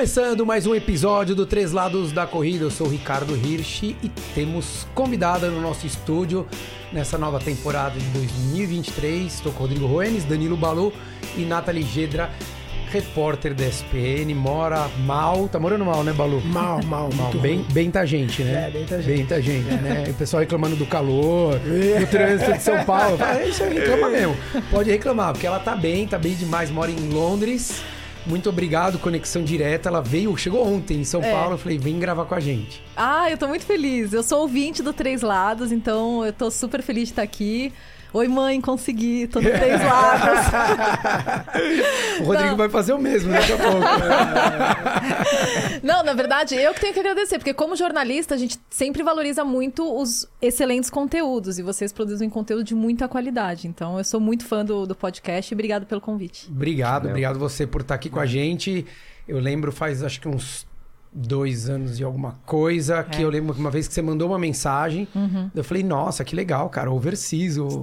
Começando mais um episódio do Três Lados da Corrida, eu sou o Ricardo Hirsch e temos convidada no nosso estúdio nessa nova temporada de 2023. Estou com Rodrigo Roenes, Danilo Balu e Nathalie Gedra, repórter da SPN, mora mal, tá morando mal, né, Balu? Mal, mal, Mal, bem, ruim. bem tá gente, né? É, bem tá gente. Bem tá gente, né? O pessoal reclamando do calor, do trânsito de São Paulo. É isso aí, reclama mesmo. Pode reclamar, porque ela tá bem, tá bem demais, mora em Londres. Muito obrigado, Conexão Direta. Ela veio, chegou ontem em São É. Paulo. Eu falei, vem gravar com a gente. Ah, eu tô muito feliz. Eu sou ouvinte do Três Lados, então eu tô super feliz de estar aqui. Oi, mãe, consegui, tô no Três Lados. O Rodrigo Não. vai fazer o mesmo daqui a pouco. Não, na verdade, eu que tenho que agradecer, porque como jornalista, a gente sempre valoriza muito os excelentes conteúdos e vocês produzem conteúdo de muita qualidade. Então, eu sou muito fã do, do podcast e obrigado pelo convite. Obrigado, obrigado você por estar aqui com a gente. Eu lembro faz acho que uns dois anos e alguma coisa que É. eu lembro que uma vez que você mandou uma mensagem, eu falei, nossa, que legal, cara, overseas, o...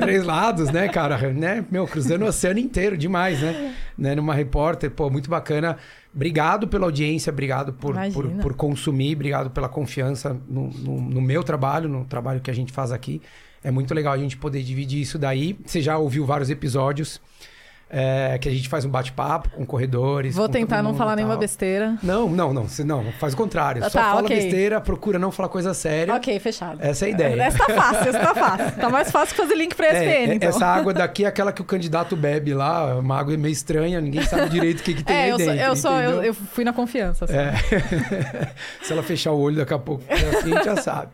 três lados, né, cara, né, meu, cruzando o oceano inteiro, demais, né, né, numa repórter, pô, muito bacana. Obrigado pela audiência, obrigado por, por, por consumir, obrigado pela confiança no, no, no meu trabalho, no trabalho que a gente faz aqui. É muito legal a gente poder dividir isso daí. Você já ouviu vários episódios é, que a gente faz um bate-papo com corredores. Vou com tentar não falar nenhuma besteira. Não, não, não. Não, faz o contrário. Ah, Só tá, fala ok. besteira, procura não falar coisa séria. Ok, fechado. Essa é a ideia. Essa tá fácil, essa tá fácil. Tá mais fácil que fazer link pra É, ESPN, é, então. Essa água daqui é aquela que o candidato bebe lá, uma água meio estranha, ninguém sabe direito o que, que tem É, eu, sou, dentro. eu, sou, eu, eu fui na confiança. assim. É. Se ela fechar o olho daqui a pouco, assim, a gente já sabe.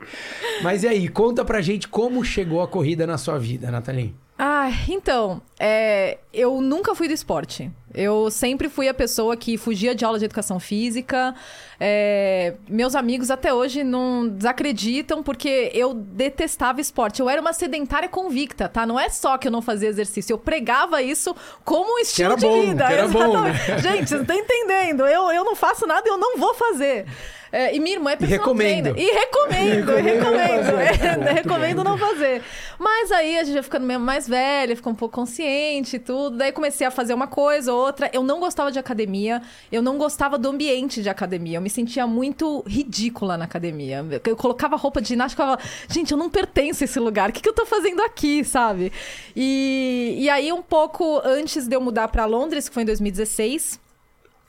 Mas e aí, conta pra gente como chegou a corrida na sua vida, Nathalie. Ah, então, é, eu nunca fui do esporte. Eu sempre fui a pessoa que fugia de aula de educação física. É, meus amigos até hoje não desacreditam porque eu detestava esporte. Eu era uma sedentária convicta, tá? Não é só que eu não fazia exercício, eu pregava isso como um estilo de bom, vida. era bom, né? Gente, você não tá entendendo. Eu, eu não faço nada e eu não vou fazer. É, e minha irmã é personal recomendo. E recomendo, e Recomendo não recomendo. fazer. É, recomendo não fazer. Mas aí a gente vai ficando mesmo mais velha, fica um pouco consciente e tudo. Daí comecei a fazer uma coisa ou outra. Eu não gostava de academia, eu não gostava do ambiente de academia. Eu me sentia muito ridícula na academia. Eu colocava roupa de ginástica e falava, gente, eu não pertenço a esse lugar. O que, que eu tô fazendo aqui, sabe? E, e aí, um pouco antes de eu mudar pra Londres, que foi em 2016.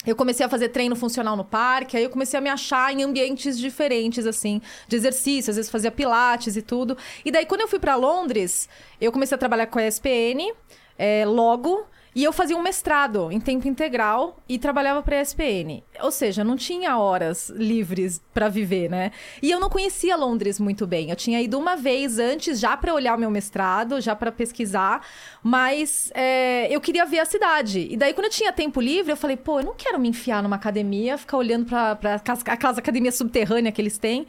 Eu comecei a fazer treino funcional no parque, aí eu comecei a me achar em ambientes diferentes, assim, de exercício, às vezes fazia pilates e tudo. E daí, quando eu fui pra Londres, eu comecei a trabalhar com a ESPN, é, logo, e eu fazia um mestrado em tempo integral e trabalhava pra ESPN. Ou seja, não tinha horas livres pra viver, né? E eu não conhecia Londres muito bem. Eu tinha ido uma vez antes já pra olhar o meu mestrado, já pra pesquisar, mas é, eu queria ver a cidade. E daí, quando eu tinha tempo livre, eu falei, pô, eu não quero me enfiar numa academia, ficar olhando aquelas- aquelas academias subterrâneas que eles têm.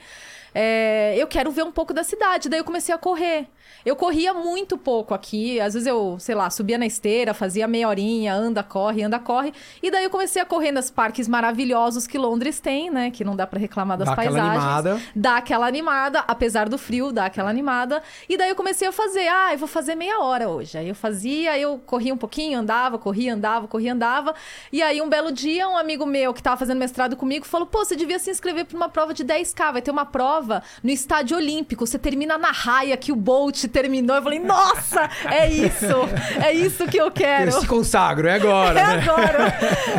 É, eu quero ver um pouco da cidade. Daí eu comecei a correr. Eu corria muito pouco aqui. Às vezes eu, sei lá, subia na esteira, fazia meia horinha, anda, corre, anda, corre. E daí eu comecei a correr nos parques maravilhosos que Londres tem, né? Que não dá pra reclamar das Dá aquela paisagens. animada. Dá aquela animada, apesar do frio, dá aquela animada. E daí eu comecei a fazer, ah, eu vou fazer meia hora hoje. Aí eu fazia, eu corria um pouquinho, andava, corria, andava, corria, andava. E aí um belo dia, um amigo meu que tava fazendo mestrado comigo falou: pô, você devia se inscrever pra uma prova de 10K. Vai ter uma prova no Estádio Olímpico. Você termina na raia que o Bolt terminou. Eu falei, nossa, é isso! É isso que eu quero. Eu se consagro, é agora, É né? agora.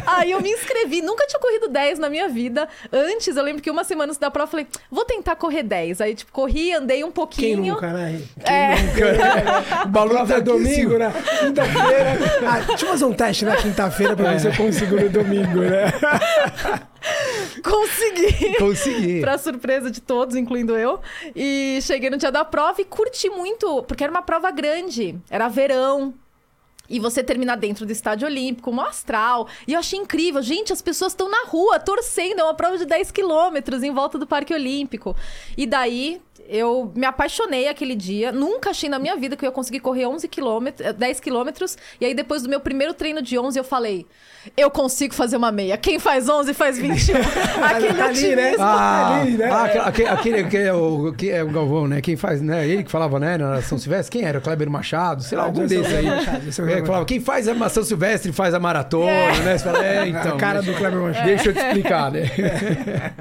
Aí eu me inscrevi. Nunca tinha corrido 10 na minha vida. Antes, eu lembro que uma semana antes da prova, eu falei, vou tentar correr 10. Aí, tipo, corri, andei um Quem pouquinho. nunca, né? Quem É. O Balu Prova tá é domingo, né? Quinta-feira. Ah, deixa eu fazer um teste na quinta-feira pra ver se eu consigo no domingo, né? Consegui. Consegui. Pra surpresa de todos, incluindo eu. E cheguei no dia da prova e curti muito, porque era uma prova grande. Era verão. E você terminar dentro do estádio olímpico, um astral. E eu achei incrível. Gente, as pessoas estão na rua torcendo. É uma prova de 10 quilômetros em volta do Parque Olímpico. E daí eu me apaixonei aquele dia. Nunca achei na minha vida que eu ia conseguir correr 11 quilômetros, 10 quilômetros. E aí, depois do meu primeiro treino de 11, eu falei: eu consigo fazer uma meia. Quem faz 11 faz 21. aquele Ali, né? otimismo. Ah, Ali, né? ah, aquele, aquele, aquele é, o, que é o Galvão, né? Quem faz, né? Ele que falava, né? Na São Silvestre, quem era? O Kleber Machado, sei lá, Ah, algum desses aí. Kleber é É, falava, quem faz a São Silvestre faz a maratona, né? Você fala, é, então. a cara do Kleber Machado. Deixa eu te explicar, né?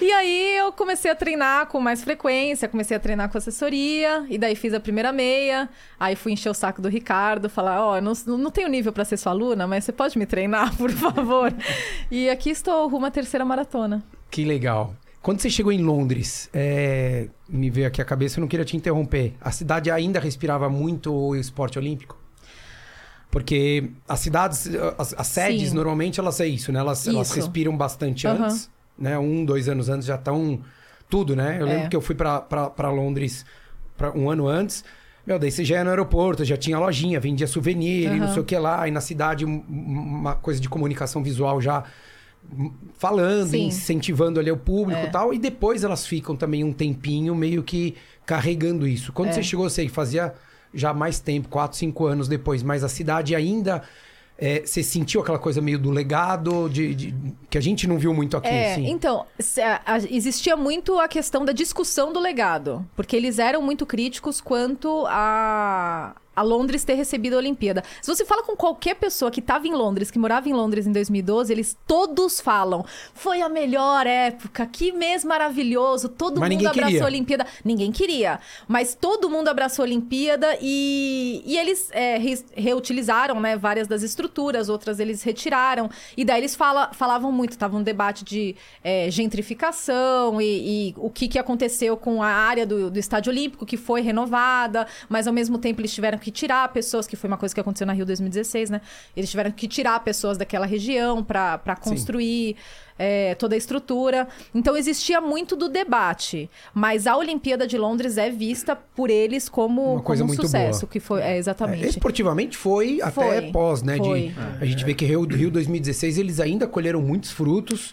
E aí eu comecei a treinar com mais frequência, comecei a treinar com assessoria, e daí fiz a primeira meia. Aí fui encher o saco do Ricardo, falar: Ó, eu não, não tenho nível pra ser sua aluna, mas você pode me treinar, por favor? e aqui estou, rumo à terceira maratona. Que legal. Quando você chegou em Londres, é, me veio aqui a cabeça, eu não queria te interromper. A cidade ainda respirava muito o esporte olímpico? Porque as cidades, as, as sedes, Sim. normalmente elas é isso, né? Elas, elas Isso. respiram bastante Aham. antes, né? Um, dois anos antes já estão tudo, né? Eu lembro É. que eu fui para Londres pra um ano antes. Meu, daí você já ia no aeroporto, já tinha lojinha, vendia souvenir e não sei o que lá. E na cidade, um- uma coisa de comunicação visual já falando, Sim. incentivando ali o público É. e tal. E depois elas ficam também um tempinho meio que carregando isso. Quando É. você chegou, sei, fazia já mais tempo, quatro, cinco anos depois, mas a cidade ainda. é, você sentiu aquela coisa meio do legado de, de- que a gente não viu muito aqui, É, assim? então, se- a- a- existia muito a questão da discussão do legado, porque eles eram muito críticos quanto a, a Londres ter recebido a Olimpíada. Se você fala com qualquer pessoa que estava em Londres, que morava em Londres em 2012, eles todos falam: foi a melhor época, que mês maravilhoso, todo Mas mundo abraçou queria. a Olimpíada. Ninguém queria, mas todo mundo abraçou a Olimpíada e, e eles é, re- reutilizaram né, várias das estruturas, outras eles retiraram. E daí eles fala, falavam muito, tava um debate de é, gentrificação e, e o que, que aconteceu com a área do, do Estádio Olímpico, que foi renovada, mas ao mesmo tempo eles tiveram que tirar pessoas, que foi uma coisa que aconteceu na Rio 2016, né? Eles tiveram que tirar pessoas daquela região para construir é, toda a estrutura. Então existia muito do debate, mas a Olimpíada de Londres é vista por eles como, Uma coisa como um muito sucesso, boa. que foi é, É, exatamente. esportivamente foi, até Foi, pós, né? de- foi. a gente vê que Rio, Rio 2016 eles ainda colheram muitos frutos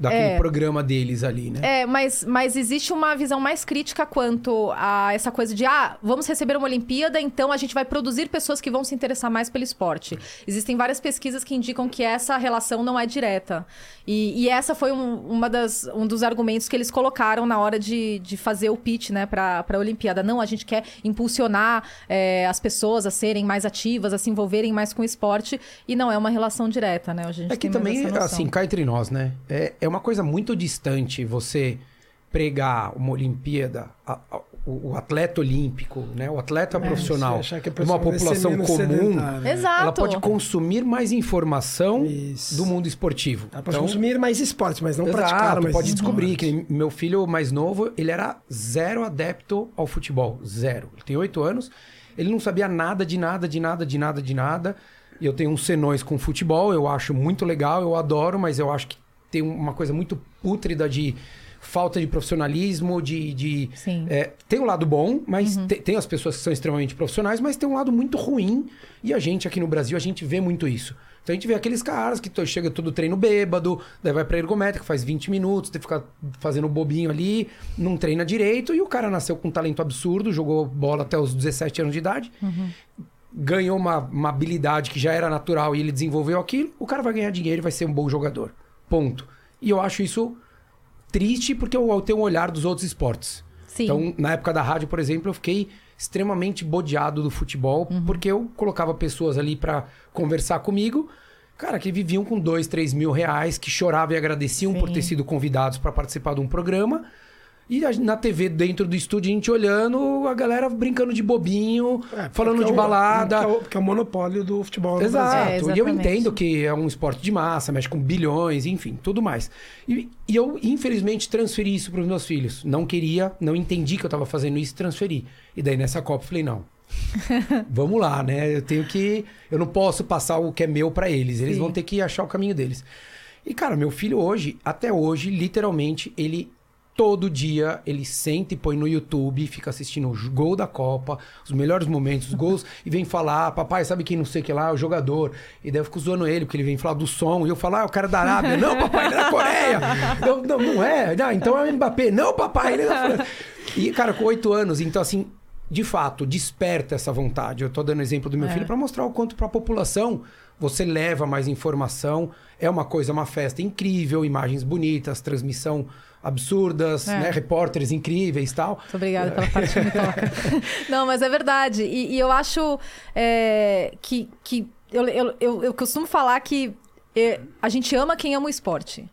daquele É. programa deles ali, né? É, mas, mas existe uma visão mais crítica quanto a essa coisa de, ah, vamos receber uma Olimpíada, então a gente vai produzir pessoas que vão se interessar mais pelo esporte. Existem várias pesquisas que indicam que essa relação não é direta. E, e essa foi um, uma das, um dos argumentos que eles colocaram na hora de, de fazer o pitch, né, para a Olimpíada. Não, a gente quer impulsionar é, as pessoas a serem mais ativas, a se envolverem mais com o esporte, e não é uma relação direta, né? A gente É que também, assim, cá entre nós, né? É, é uma coisa muito distante você pregar uma Olimpíada, a- a- o, o atleta olímpico, né? O atleta profissional, achar que a uma população comum, ela pode consumir mais informação Isso. do mundo esportivo. Ela pode consumir mais esportes, mas não Exato, praticar mais pode descobrir que meu filho mais novo, ele era zero adepto ao futebol, zero. Ele tem oito anos, ele não sabia nada de nada, de nada, de nada, de nada. E eu tenho uns senões com futebol, eu acho muito legal, eu adoro, mas eu acho que tem uma coisa muito pútrida de falta de profissionalismo, de... de é, tem um lado bom, mas te- tem as pessoas que são extremamente profissionais, mas tem um lado muito ruim. E a gente aqui no Brasil, a gente vê muito isso. Então a gente vê aqueles caras que to- chega todo treino bêbado, daí vai pra ergométrica, faz 20 minutos, tem que ficar fazendo bobinho ali, não treina direito, e o cara nasceu com um talento absurdo, jogou bola até os 17 anos de idade, ganhou uma, uma habilidade que já era natural e ele desenvolveu aquilo, o cara vai ganhar dinheiro e vai ser um bom jogador. Ponto. E eu acho isso triste porque eu, tenho um olhar dos outros esportes. Sim. Então, na época da rádio, por exemplo, eu fiquei extremamente bodeado do futebol, Uhum. porque eu colocava pessoas ali pra conversar comigo, cara, que viviam com dois, três mil reais, que choravam e agradeciam por Sim. ter sido convidados para participar de um programa. E a- na TV, dentro do estúdio, a gente olhando, a galera brincando de bobinho, É, falando de é o- balada. Porque é, o, porque é o monopólio do futebol no Exato. É, e eu entendo que é um esporte de massa, mexe com bilhões, enfim, tudo mais. E, e eu, infelizmente, transferi isso para os meus filhos. Não queria, não entendi que eu estava fazendo isso e transferi. E daí nessa Copa eu falei, não. Vamos lá, né? Eu tenho que. Eu não posso passar o que é meu para eles. Eles Sim. vão ter que achar o caminho deles. E, cara, meu filho hoje, até hoje, literalmente, ele. Todo dia ele senta e põe no YouTube, fica assistindo o gol da Copa, os melhores momentos, os gols, e vem falar, "Ah, papai, sabe quem não sei o que lá, o jogador. E daí eu fico zoando ele, porque ele vem falar do som, e eu falo, ah, o cara da Arábia. não, papai, ele é da Coreia. Eu, não, não é. Não, então é o Mbappé. Não, papai, ele é da França. E, cara, com oito anos, então assim, de fato, desperta essa vontade. Eu tô dando exemplo do meu É. filho para mostrar o quanto para a população você leva mais informação. É uma coisa, uma festa incrível, imagens bonitas, transmissão absurdas, É. né? Repórteres incríveis e tal. Muito obrigada pela parte que me toca. Não, mas é verdade. E, e eu acho é, que, que eu, eu, eu, eu costumo falar que é, a gente ama quem ama o esporte.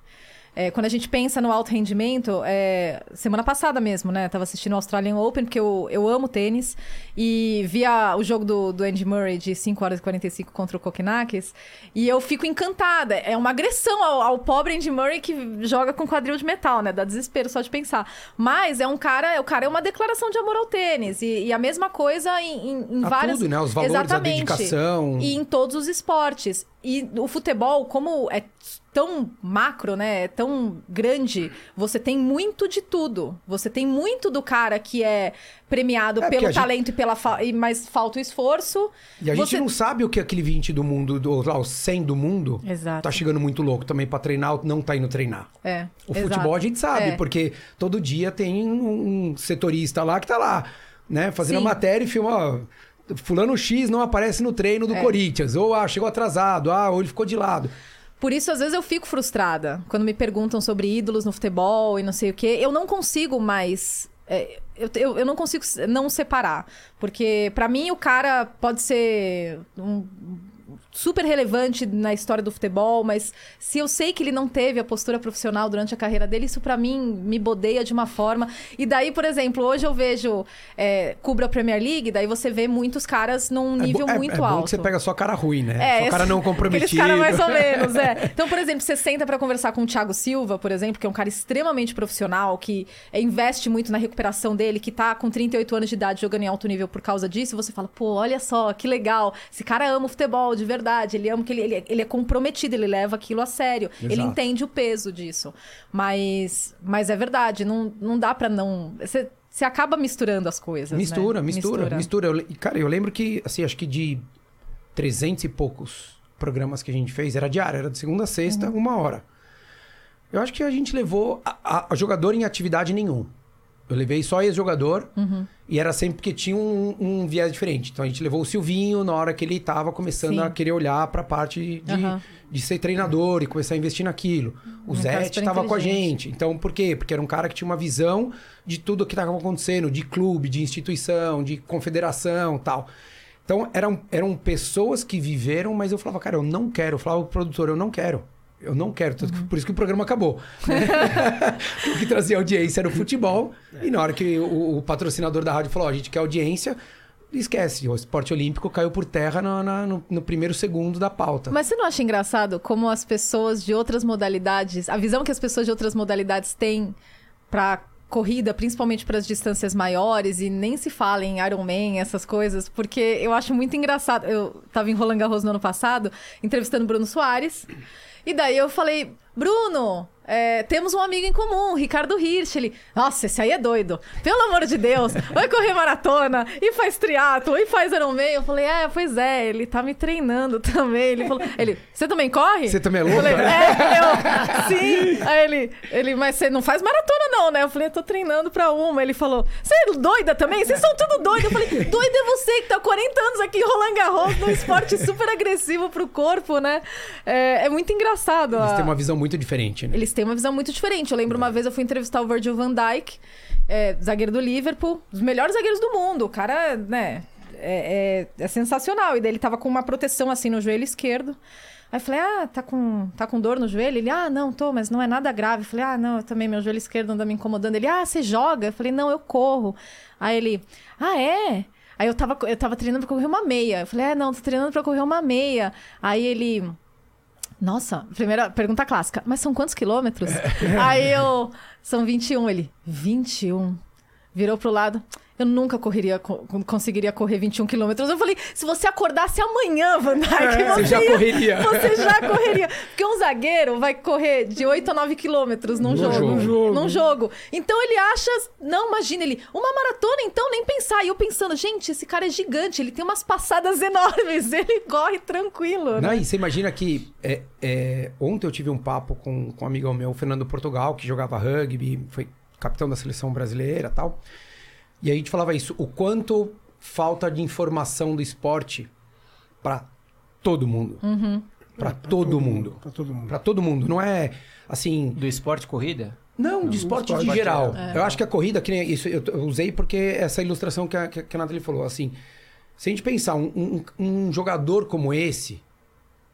É, quando a gente pensa no alto rendimento, é, semana passada mesmo, né? Tava assistindo o Australian Open, porque eu, eu amo tênis. E via o jogo do, do Andy Murray de 5 horas e 45 contra o Kokinakis. E eu fico encantada. É uma agressão ao, ao pobre Andy Murray que joga com quadril de metal, né? Dá desespero só de pensar. Mas é um cara, o cara é uma declaração de amor ao tênis. E, e a mesma coisa em, em, em A várias... tudo, né? Os valores, a Exatamente. dedicação. E em todos os esportes. E o futebol, como é tão macro, né? É tão grande, você tem muito de tudo. Você tem muito do cara que é premiado É, pelo a gente- talento e pela fa... e mas falta o esforço. E a gente Você- não sabe o que aquele 20 do mundo, do, lá, o 100 do mundo, Exato. tá chegando muito louco também pra treinar não tá indo treinar. É. O exato. futebol a gente sabe, É. porque todo dia tem um setorista lá que tá lá, né, fazendo a Sim. matéria e filma. Fulano X não aparece no treino do É. Corinthians. Ou ah, chegou atrasado, ah, ou ele ficou de lado. Por isso, às vezes, eu fico frustrada quando me perguntam sobre ídolos no futebol e não sei o quê. Eu não consigo mais. é, eu, eu, eu não consigo não separar. Porque, pra mim, o cara pode ser um super relevante na história do futebol, mas se eu sei que ele não teve a postura profissional durante a carreira dele, isso pra mim me bodeia de uma forma. E daí, por exemplo, hoje eu vejo é, cubro a Premier League, daí você vê muitos caras num É nível bo- é, muito é bom alto. que você pega só cara ruim, né? É, só cara não comprometido. caras mais ou menos, é. Então, por exemplo, você senta pra conversar com o Thiago Silva, por exemplo, que é um cara extremamente profissional, que é, investe muito na recuperação dele, que tá com 38 anos de idade jogando em alto nível por causa disso, você fala, pô, olha só, que legal. Esse cara ama o futebol, de verdade. Ele ama que ele, ele, ele é comprometido, ele leva aquilo a sério. Ele Exato. entende o peso disso. Mas, mas é verdade, não, não dá pra não. Você, você acaba misturando as coisas. né? Mistura, mistura, mistura, Eu Cara, eu lembro que, assim, acho que de 300 e poucos programas que a gente fez, era diário, era de segunda a sexta, Uhum. uma hora. Eu acho que a gente levou a, a- a jogador em atividade nenhum. Eu levei só ex-jogador Uhum. e era sempre porque tinha um, um viés diferente. Então a gente levou o Silvinho na hora que ele tava começando Sim. a querer olhar pra parte de, Aham. de ser treinador e começar a investir naquilo. O Zé super tava com a gente. Então por quê? Porque era um cara que tinha uma visão de tudo que estava acontecendo, de clube, de instituição, de confederação tal. Então eram, eram pessoas que viveram, mas eu falava, cara, eu não quero. Eu falava pro produtor, eu não quero. Eu não quero. Que- Por isso que o programa acabou. né? o que trazia audiência era o futebol. E na hora que o, o patrocinador da rádio falou, ó, a gente quer audiência, esquece. O esporte olímpico caiu por terra no, no- no primeiro segundo da pauta. Mas você não acha engraçado como as pessoas de outras modalidades, a visão que as pessoas de outras modalidades têm pra corrida, principalmente para as distâncias maiores, e nem se fala em Ironman, essas coisas, porque eu acho muito engraçado. Eu tava em Roland Garros no ano passado, entrevistando Bruno Soares, e daí eu falei, Bruno, é, temos um amigo em comum, Ricardo Hirsch. Ele, nossa, esse aí é doido. Pelo amor de Deus, vai correr maratona, e faz triatlo, e faz Ironman. Eu falei, é, pois é, ele tá me treinando também. Ele falou, ele, você também corre? Você também é Eu louca? falei, é, eu, sim. Aí ele, ele, mas você não faz maratona não, né? Eu falei, eu tô treinando pra uma. Ele falou, você é doida também? Vocês são tudo doido. Eu falei, doida é você que tá 40 anos aqui em Roland Garros, num esporte super agressivo pro corpo, né? É, é muito engraçado. Eles a- têm uma visão muito diferente, né? eles têm uma visão muito diferente. Eu lembro uma vez eu fui entrevistar o Virgil van Dijk, é, zagueiro do Liverpool, dos melhores zagueiros do mundo. O cara, né, é, é- é sensacional. E daí ele tava com uma proteção assim no joelho esquerdo. Aí eu falei, ah, tá com, tá com dor no joelho? Ele, ah, não, tô, mas não é nada grave. Eu falei, ah, não, eu também, meu joelho esquerdo anda me incomodando. Ele, ah, você joga? Eu falei, não, eu corro. Aí ele, ah, é? Aí eu tava, eu tava treinando pra correr uma meia. Eu falei, é, não, tô treinando pra correr uma meia. Aí ele, nossa, primeira pergunta clássica. Mas são quantos quilômetros? Aí eu. São 21. Ele. 21. Virou pro lado. Eu nunca correria, co- conseguiria correr 21 quilômetros. Eu falei, se você acordasse amanhã, Van Dijk, É, você já ia- correria. Você já correria. Porque um zagueiro vai correr de 8 a 9 quilômetros num Num jogo. jogo. jogo. Num jogo. Então ele acha. Não, imagina ele. Uma maratona, então, nem pensar. E eu pensando, gente, esse cara é gigante. Ele tem umas passadas enormes. Ele corre tranquilo. Não, né? e você imagina que é, é, ontem eu tive um papo com, com um amigão meu, o Fernando Portugal, que jogava rugby, foi capitão da seleção brasileira e tal. E aí a gente falava isso, o quanto falta de informação do esporte para todo mundo. Para todo mundo. Pra todo mundo. Para todo mundo. Não é assim. Do esporte corrida? Não, de esporte esporte de geral. geral. Eu acho que a corrida, que nem isso, eu, usei porque essa ilustração que a, que a Nathalie falou, assim, se a gente pensar um, um- um jogador como esse,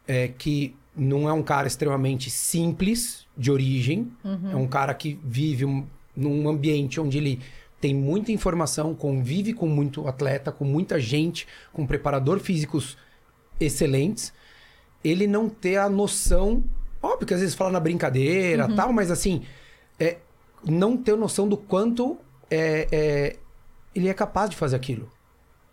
é, que não é um cara extremamente simples de origem, é um cara que vive um- num ambiente onde ele tem muita informação, convive com muito atleta, com muita gente, com preparador físicos excelentes, ele não ter a noção, óbvio que às vezes fala na brincadeira tal, mas assim, é, não ter noção do quanto é, é, ele é capaz de fazer aquilo.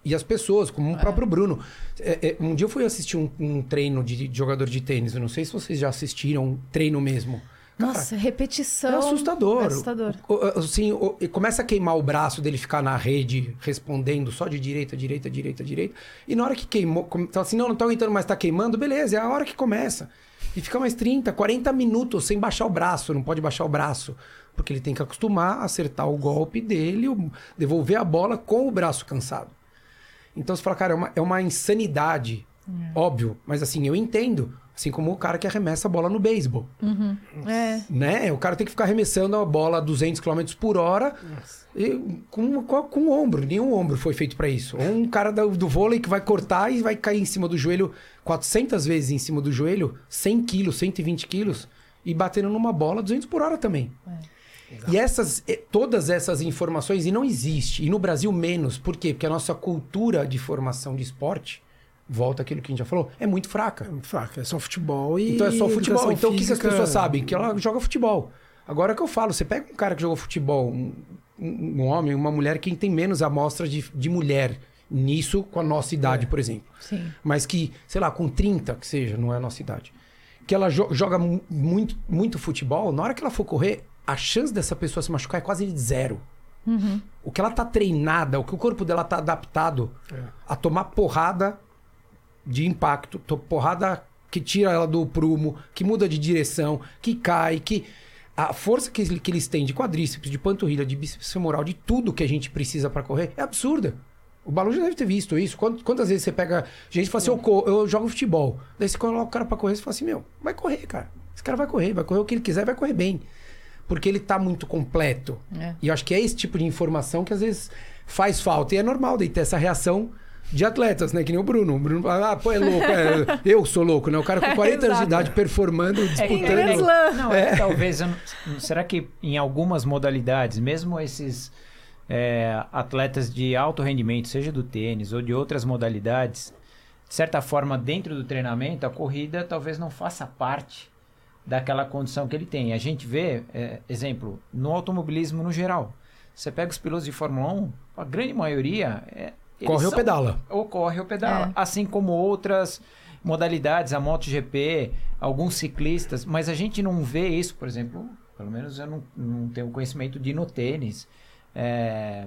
E as pessoas, como o próprio Bruno. É, é, um dia eu fui assistir um, um treino de, de jogador de tênis. Eu não sei se vocês já assistiram um treino mesmo. Cara, Nossa, repetição. é assustador. É assustador. Assim, começa a queimar o braço dele ficar na rede respondendo só de direita, direita, direita, direita. E na hora que queimou, fala assim, não, não tô aguentando mais, tá queimando, beleza, é a hora que começa. E fica mais 30, 40 minutos sem baixar o braço, não pode baixar o braço. Porque ele tem que acostumar a acertar o golpe dele, devolver a bola com o braço cansado. Então você fala, cara, é uma, é uma insanidade, óbvio, mas assim, eu entendo. Assim como o cara que arremessa a bola no beisebol É. né? O cara tem que ficar arremessando a bola a 200 km por hora e com, com, com o ombro. Nenhum ombro foi feito para isso. Ou um cara do, do vôlei que vai cortar e vai cair em cima do joelho 400 vezes em cima do joelho, 100 quilos, 120 quilos, e batendo numa bola 200 por hora também. E essas, todas essas informações, e não existe, e no Brasil menos, por quê? Porque a nossa cultura de formação de esporte, volta aquilo que a gente já falou, é muito fraca. É muito fraco, é só futebol e. Então é só futebol. Então o que, que as física- pessoas sabem? Que ela joga futebol. Agora é que eu falo, você pega um cara que jogou futebol, um, um- homem, uma mulher, quem tem menos amostra de, de mulher nisso com a nossa idade, por exemplo. Sim. Mas que, sei lá, com 30, que seja, não é a nossa idade. Que ela jo- joga mu- muito, muito futebol, na hora que ela for correr, a chance dessa pessoa se machucar é quase de zero. O que ela tá treinada, o que o corpo dela tá adaptado a tomar porrada de impacto, to- porrada que tira ela do prumo, que muda de direção, que cai, que a força que, que eles têm de quadríceps, de panturrilha, de bíceps femoral, de tudo que a gente precisa para correr é absurda. O Balu já deve ter visto isso. Quant- Quantas vezes você pega gente e fala assim, eu, eu jogo futebol. Daí você coloca o cara pra correr e você fala assim, meu, vai correr, cara. Esse cara vai correr, vai correr o que ele quiser, vai correr bem. Porque ele tá muito completo. É. E eu acho que é esse tipo de informação que às vezes faz falta. E é normal daí ter essa reação de atletas, né? Que nem o Bruno. O Bruno fala, ah, pô, é louco. é, eu sou louco, né? O cara com 40 anos de idade performando, É disputando. Slam. Não, é que talvez. será que em algumas modalidades, mesmo esses é, atletas de alto rendimento, seja do tênis ou de outras modalidades, de certa forma, dentro do treinamento, a corrida talvez não faça parte daquela condição que ele tem. A gente vê, é, exemplo, no automobilismo no geral. Você pega os pilotos de Fórmula 1, a grande maioria. É, Corre ou pedala. ou corre ou pedala. É. Assim como outras modalidades, a MotoGP, alguns ciclistas, mas a gente não vê isso, por exemplo, pelo menos eu não, não tenho conhecimento de ir no tênis. É,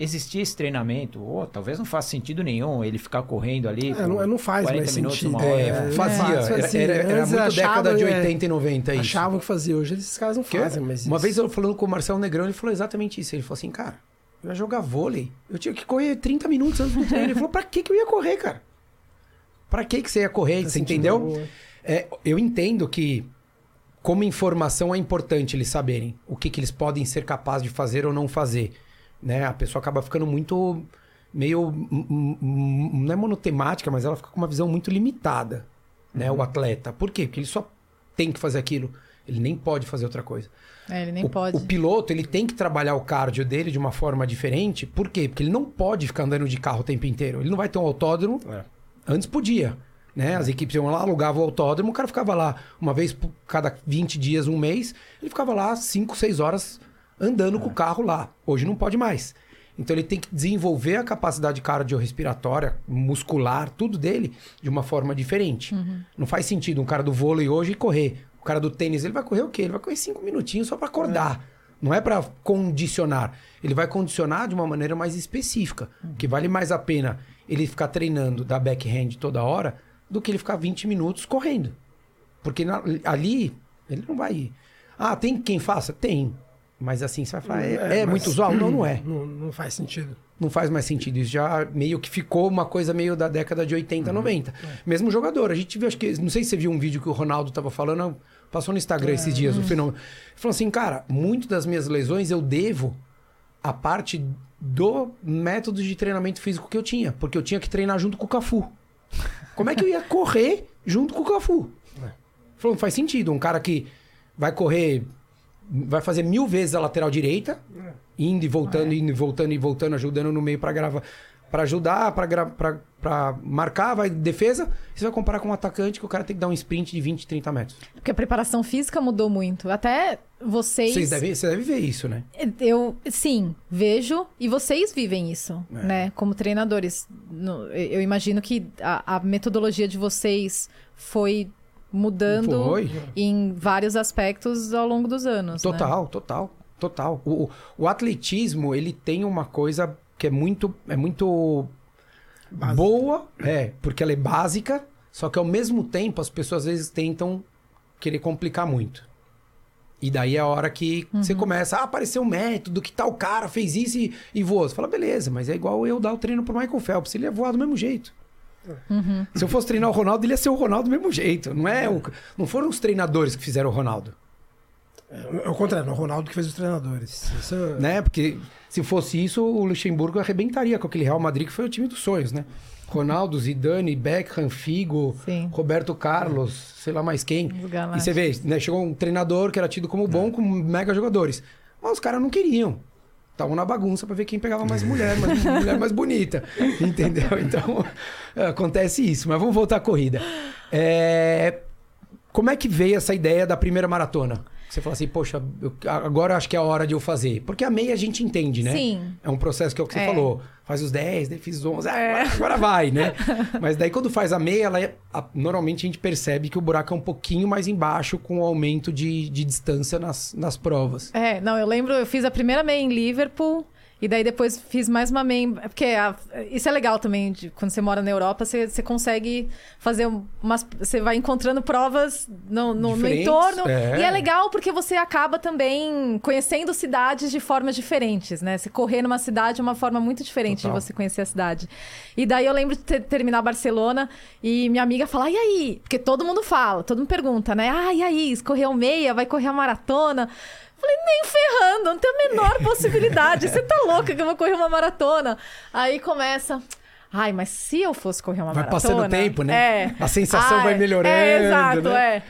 existir esse treinamento, ou talvez não faça sentido nenhum ele ficar correndo ali. É, não, não faz 40 mais minutos, sentido. uma hora. É, fazia. faz, Era, fazia. era- era Antes muito achava, década de é, 80 e 90 isso. Achavam que fazia. Hoje esses caras não fazem, mas. Uma isso- vez eu falando com o Marcelo Negrão, ele falou exatamente isso. Ele falou assim, cara, eu ia jogar vôlei. Eu tinha que correr 30 minutos antes do treino. Ele falou, pra que, que eu ia correr, cara? Pra que, que você ia correr? Tá você entendeu? É, eu entendo que, como informação, é importante eles saberem o que, que eles podem ser capazes de fazer ou não fazer. Né? A pessoa acaba ficando muito. meio. não é monotemática, mas ela fica com uma visão muito limitada. Né? O atleta. Por quê? Porque ele só tem que fazer aquilo. Ele nem pode fazer outra coisa. É, ele nem o, pode. o piloto, ele tem que trabalhar o cardio dele de uma forma diferente. Por quê? Porque ele não pode ficar andando de carro o tempo inteiro. Ele não vai ter um autódromo. É. Antes podia. Né? As equipes iam lá, alugavam o autódromo, o cara ficava lá uma vez por cada 20 dias, um mês, ele ficava lá 5, 6 horas andando com o carro lá. Hoje não pode mais. Então ele tem que desenvolver a capacidade cardiorrespiratória, muscular, tudo dele de uma forma diferente. Não faz sentido um cara do vôlei hoje correr. O cara do tênis, ele vai correr o quê? Ele vai correr cinco minutinhos só para acordar. Não é para condicionar. Ele vai condicionar de uma maneira mais específica. Que vale mais a pena ele ficar treinando da backhand toda hora do que ele ficar 20 minutos correndo. Porque na- ali ele não vai. Ah, tem quem faça? Tem. Mas assim, você vai falar, é, é mas- muito usual? Não, não é. Não, não faz sentido. Não faz mais sentido. Isso já meio que ficou uma coisa meio da década de 80, 90. Mesmo jogador. A gente viu, acho que. Não sei se você viu um vídeo que o Ronaldo tava falando, passou no Instagram esses dias, o fenômeno. Ele falou assim, cara, muito das minhas lesões eu devo a parte do método de treinamento físico que eu tinha. Porque eu tinha que treinar junto com o Cafu. Como é que eu ia correr junto com o Cafu? Falou, não faz sentido. Um cara que vai correr, vai fazer mil vezes a lateral direita, indo e voltando, indo e voltando e voltando, ajudando no meio pra gravar, para ajudar, pra gra- pra pra marcar, vai defesa. Você vai comparar com um atacante que o cara tem que dar um sprint de 20, 30 metros. Porque a preparação física mudou muito. Até vocês. Vocês devem, você deve ver isso, né? Eu, sim, vejo e vocês vivem isso, É. né? Como treinadores. Eu imagino que a, a metodologia de vocês foi mudando Foi. em vários aspectos ao longo dos anos. né? Total, total, total. O, o- atletismo, ele tem uma coisa que é muito, é muito Básica. boa, é, porque ela é básica, só que ao mesmo tempo as pessoas às vezes tentam querer complicar muito. E daí é a hora que você começa, ah, apareceu um método, que tal cara fez isso e, e voou. Você fala, beleza, mas é igual eu dar o treino pro Michael Phelps, ele ia voar do mesmo jeito. Se eu fosse treinar o Ronaldo, ele ia ser o Ronaldo do mesmo jeito. Não é, o- não foram os treinadores que fizeram o Ronaldo. É o contrário, o Ronaldo que fez os treinadores. Isso é- né? Porque se fosse isso, o Luxemburgo arrebentaria com aquele Real Madrid que foi o time dos sonhos, né? Ronaldo, Zidane, Beckham, Figo, Sim. Roberto Carlos, sei lá mais quem. E você vê, né? Chegou um treinador que era tido como bom, com mega jogadores. Mas os caras não queriam. Estavam na bagunça pra ver quem pegava mais mulher, mais mulher mais bonita. Entendeu? Então, acontece isso. Mas vamos voltar à corrida. É, Como é que veio essa ideia da primeira maratona? Você fala assim, poxa, eu- agora acho que é a hora de eu fazer. Porque a meia a gente entende, né? Sim. É um processo que é o que você É. falou. Faz os 10, daí fiz os 11, ah, agora, agora vai, né? Mas daí quando faz a meia, ela é- a- normalmente a gente percebe que o buraco é um pouquinho mais embaixo com o aumento de, de distância nas, nas provas. É, não, eu lembro, eu fiz a primeira meia em Liverpool. E daí depois fiz mais uma meia. em- Porque a- isso é legal também, de- quando você mora na Europa, você, você consegue fazer umas. Você vai encontrando provas no, no- no entorno. é. E é legal porque você acaba também conhecendo cidades de formas diferentes, né? Você correr numa cidade é uma forma muito diferente Total. de você conhecer a cidade. E daí eu lembro de ter, terminar Barcelona e minha amiga falar, e aí? Porque todo mundo fala, todo mundo pergunta, né? Ah, e aí? Escorreu meia, vai correr a maratona? Falei, nem ferrando, não tem a menor possibilidade. Você tá louca que eu vou correr uma maratona? Aí começa. Ai, mas se eu fosse correr uma Vai maratona. passando o tempo, né? É. A sensação vai melhorando, É, exato, né? é.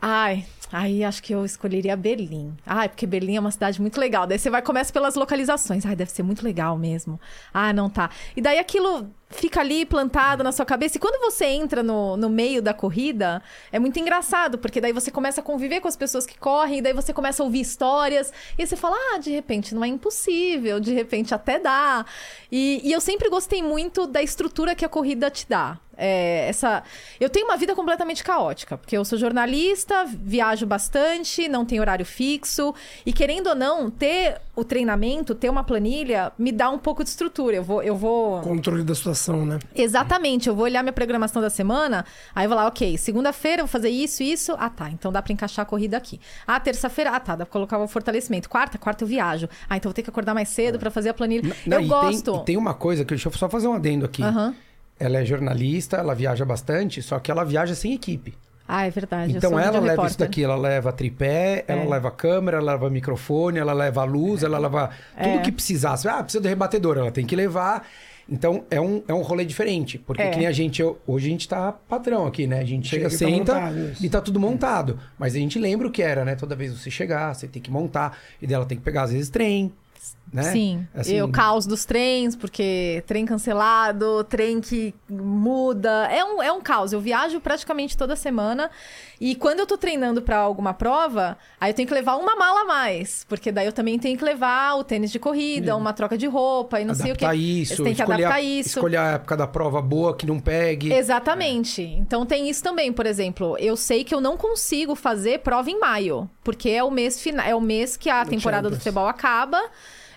Ai, aí acho que eu escolheria Berlim. Ai, porque Berlim é uma cidade muito legal. Daí você vai começa pelas localizações. Ai, deve ser muito legal mesmo. Ah, não tá. E daí aquilo fica ali plantado na sua cabeça. E quando você entra no, no meio da corrida, é muito engraçado, porque daí você começa a conviver com as pessoas que correm, daí você começa a ouvir histórias, e você fala, ah, de repente não é impossível, de repente até dá. E, e eu sempre gostei muito da estrutura que a corrida te dá. É, essa... Eu tenho uma vida completamente caótica, porque eu sou jornalista, viajo bastante, não tenho horário fixo, e querendo ou não, ter o treinamento, ter uma planilha, me dá um pouco de estrutura. Eu vou. Eu vou... Controle da situação, né? Exatamente, eu vou olhar minha programação da semana, aí eu vou lá, ok, segunda-feira eu vou fazer isso, isso, ah tá, então dá pra encaixar a corrida aqui. Ah, terça-feira, ah tá, dá pra colocar o fortalecimento. Quarta, quarta eu viajo. Ah, então vou ter que acordar mais cedo pra fazer a planilha. Não, eu e gosto. Tem, tem uma coisa que deixa eu só fazer um adendo aqui. Aham. Ela é jornalista, ela viaja bastante, só que ela viaja sem equipe. Ah, é verdade. eu Então sou ela leva videorepórter. isso daqui, ela leva tripé, ela É. leva câmera, ela leva microfone, ela leva luz, ela leva tudo É. que precisasse. Ah, precisa de rebatedor, ela tem que levar. Então é um, é um rolê diferente. Porque É. que nem a gente, eu- hoje a gente tá padrão aqui, né? A gente chega, Chega tá senta montado, isso. e tá tudo montado. Mas a gente lembra o que era, né? Toda vez você chegar, você tem que montar. E dela tem que pegar, às vezes, trem. Né? Sim, Assim, e o caos dos trens, porque trem cancelado, trem que muda. É um, é um caos. Eu viajo praticamente toda semana. E quando eu tô treinando pra alguma prova, aí eu tenho que levar uma mala a mais. Porque daí eu também tenho que levar o tênis de corrida, uma troca de roupa e não sei o que. adaptar isso, tem que adaptar a, isso. escolher a época da prova boa que não pegue. Exatamente. Então tem isso também, por exemplo, eu sei que eu não consigo fazer prova em maio, porque é o mês final, é o mês que a temporada do futebol acaba.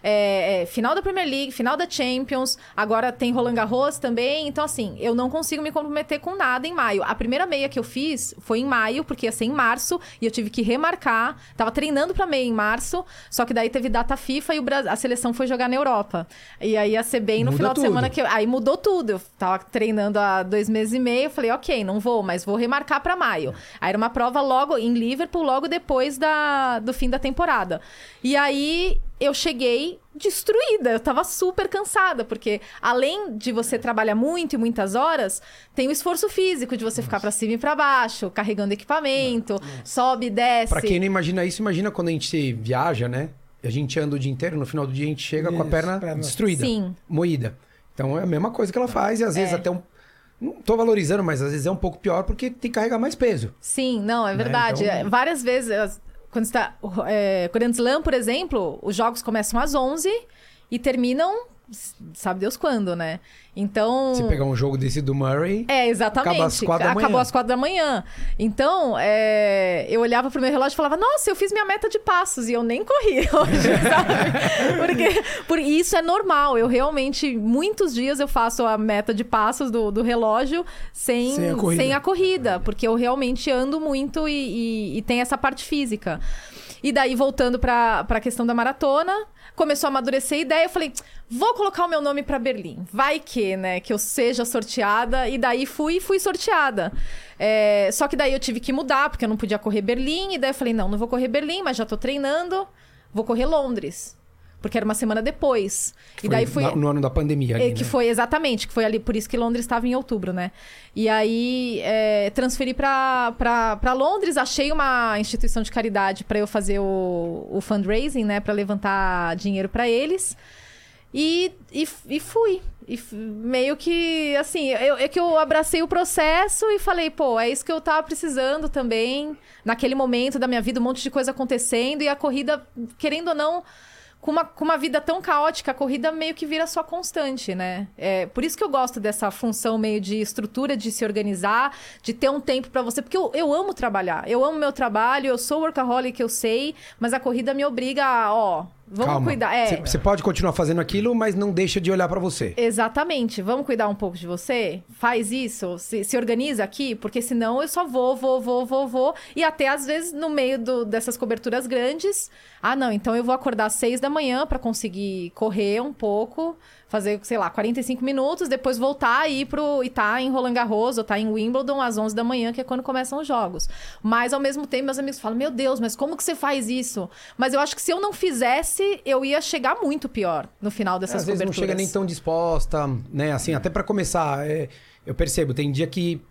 É, é, final da Premier League, final da Champions, agora tem Roland Garros também. Então, assim, eu não consigo me comprometer com nada em maio. A primeira meia que eu fiz foi em maio, porque ia ser em março, e eu tive que remarcar. Tava treinando pra meia em março, só que daí teve data FIFA e o Bra- a seleção foi jogar na Europa. E aí ia ser bem no Muda final tudo. de semana que eu- Aí mudou tudo. Eu tava treinando há dois meses e meio. Eu falei, ok, não vou, mas vou remarcar pra maio. Aí era uma prova logo em Liverpool, logo depois da, do fim da temporada. E aí eu cheguei destruída. Eu tava super cansada, porque além de você trabalhar muito e muitas horas, tem o esforço físico de você ficar pra cima e pra baixo, carregando equipamento, sobe, desce. Pra quem não imagina isso, imagina quando a gente viaja, né? E a gente anda o dia inteiro, no final do dia a gente chega com a Isso, perna perna. destruída, Sim. moída. Então é a mesma coisa que ela faz e às vezes É. até um. Não tô valorizando, mas às vezes é um pouco pior porque tem que carregar mais peso. Sim, não, é verdade. Então- É, Várias vezes, quando está. É, Grand Slam, por exemplo, os jogos começam às 11 e terminam, sabe Deus quando, né? Então. Se pegar um jogo desse do Murray, É, exatamente. Acaba às quatro da Acabou manhã. às quatro da manhã. Então, é, eu olhava pro meu relógio e falava, nossa, eu fiz minha meta de passos e eu nem corri hoje, sabe? Porque, porque isso é normal. Eu realmente, muitos dias eu faço a meta de passos do, do relógio sem, Sem a corrida. sem a corrida, porque eu realmente ando muito e, e- e tem essa parte física. E daí, voltando pra, pra questão da maratona, começou a amadurecer a ideia. Eu falei, vou colocar o meu nome pra Berlim. Vai que, né, que eu seja sorteada. E daí fui fui sorteada. É, só que daí eu tive que mudar, porque eu não podia correr Berlim. E daí eu falei, não, não vou correr Berlim, mas já tô treinando. Vou correr Londres. Porque era uma semana depois. que e daí foi na- no ano da pandemia. Ali, É, que né? foi exatamente, que foi ali, por isso que Londres estava em outubro, né? E aí é, transferi para Londres, achei uma instituição de caridade para eu fazer o, o fundraising, né? Para levantar dinheiro para eles. E, e, e fui. E meio que, assim, eu, é que eu abracei o processo e falei, pô, é isso que eu tava precisando também. Naquele momento da minha vida, um monte de coisa acontecendo e a corrida, querendo ou não, com uma, com uma vida tão caótica, a corrida meio que vira sua constante, né? É, por isso que eu gosto dessa função meio de estrutura, de se organizar, de ter um tempo pra você. Porque eu, eu amo trabalhar, eu amo meu trabalho, eu sou workaholic, eu sei, mas a corrida me obriga a, ó, vamos Calma. cuidar. É, Você pode continuar fazendo aquilo, mas não deixa de olhar pra você. Exatamente. Vamos cuidar um pouco de você? Faz isso, se, se organiza aqui, porque senão eu só vou, vou, vou, vou, vou. E até às vezes no meio do- dessas coberturas grandes. Ah, não, então eu vou acordar às seis da manhã para conseguir correr um pouco, fazer, sei lá, 45 minutos, depois voltar e ir pro. e tá em Roland Garros ou tá em Wimbledon às 11 da manhã, que é quando começam os jogos. Mas ao mesmo tempo, meus amigos falam: Meu Deus, mas como que você faz isso? Mas eu acho que se eu não fizesse, eu ia chegar muito pior no final dessas Às vezes não coberturas. chega nem tão disposta, né? Assim, até pra começar, é, eu percebo, tem dia que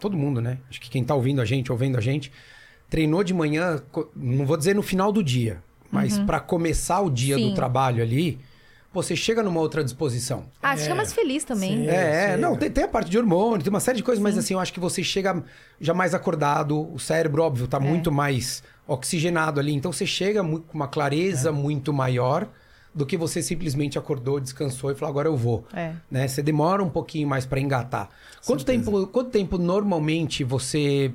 todo mundo, né? Acho que quem tá ouvindo a gente, ouvindo a gente, treinou de manhã, não vou dizer no final do dia, mas pra começar o dia Uhum. Sim. do trabalho ali, você chega numa outra disposição. Ah, você fica mais feliz também. Sim. É, é, sim. não, tem, tem a parte de hormônio, tem uma série de coisas, mas assim, eu acho que você chega já mais acordado, o cérebro, óbvio, É. tá muito mais oxigenado ali, então você chega com uma clareza muito maior do que você simplesmente acordou, descansou e falou, agora eu vou. É. Né? Você demora um pouquinho mais para engatar. Quanto tempo, quanto tempo normalmente você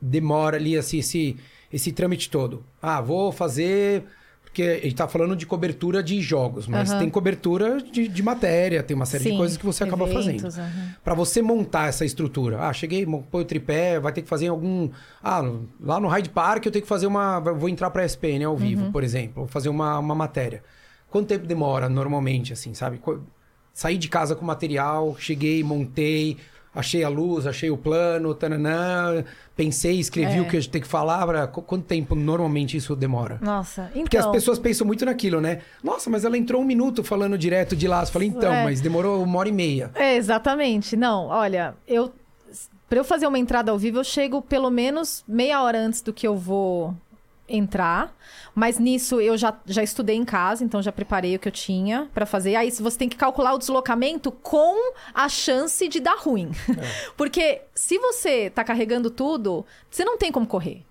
demora ali assim, esse, esse trâmite todo? Ah, vou fazer. Porque a gente tá falando de cobertura de jogos, mas Aham. tem cobertura de, de matéria, tem uma série de Sim, coisas que você acaba fazendo. eventos, aham. Para você montar essa estrutura. Ah, cheguei, põe o tripé, vai ter que fazer algum. Ah, lá no Hyde Park eu tenho que fazer uma. Vou entrar pra SPN ao vivo, Uhum. por exemplo. Vou fazer uma, uma matéria. Quanto tempo demora normalmente, assim, sabe? Saí de casa com material, cheguei, montei, achei a luz, achei o plano, tananã, pensei, escrevi É. o que gente tem que falar. pra- Quanto tempo normalmente isso demora? Nossa, então. Porque as pessoas pensam muito naquilo, né? Nossa, mas ela entrou um minuto falando direto de lá. Você fala, então, É. mas demorou uma hora e meia. É, exatamente. Não, olha, eu. Pra eu fazer uma entrada ao vivo, eu chego pelo menos meia hora antes do que eu vou entrar. Mas nisso eu já, já estudei em casa, então já preparei o que eu tinha pra fazer. Aí você tem que calcular o deslocamento com a chance de dar ruim. Porque se você tá carregando tudo, você não tem como correr.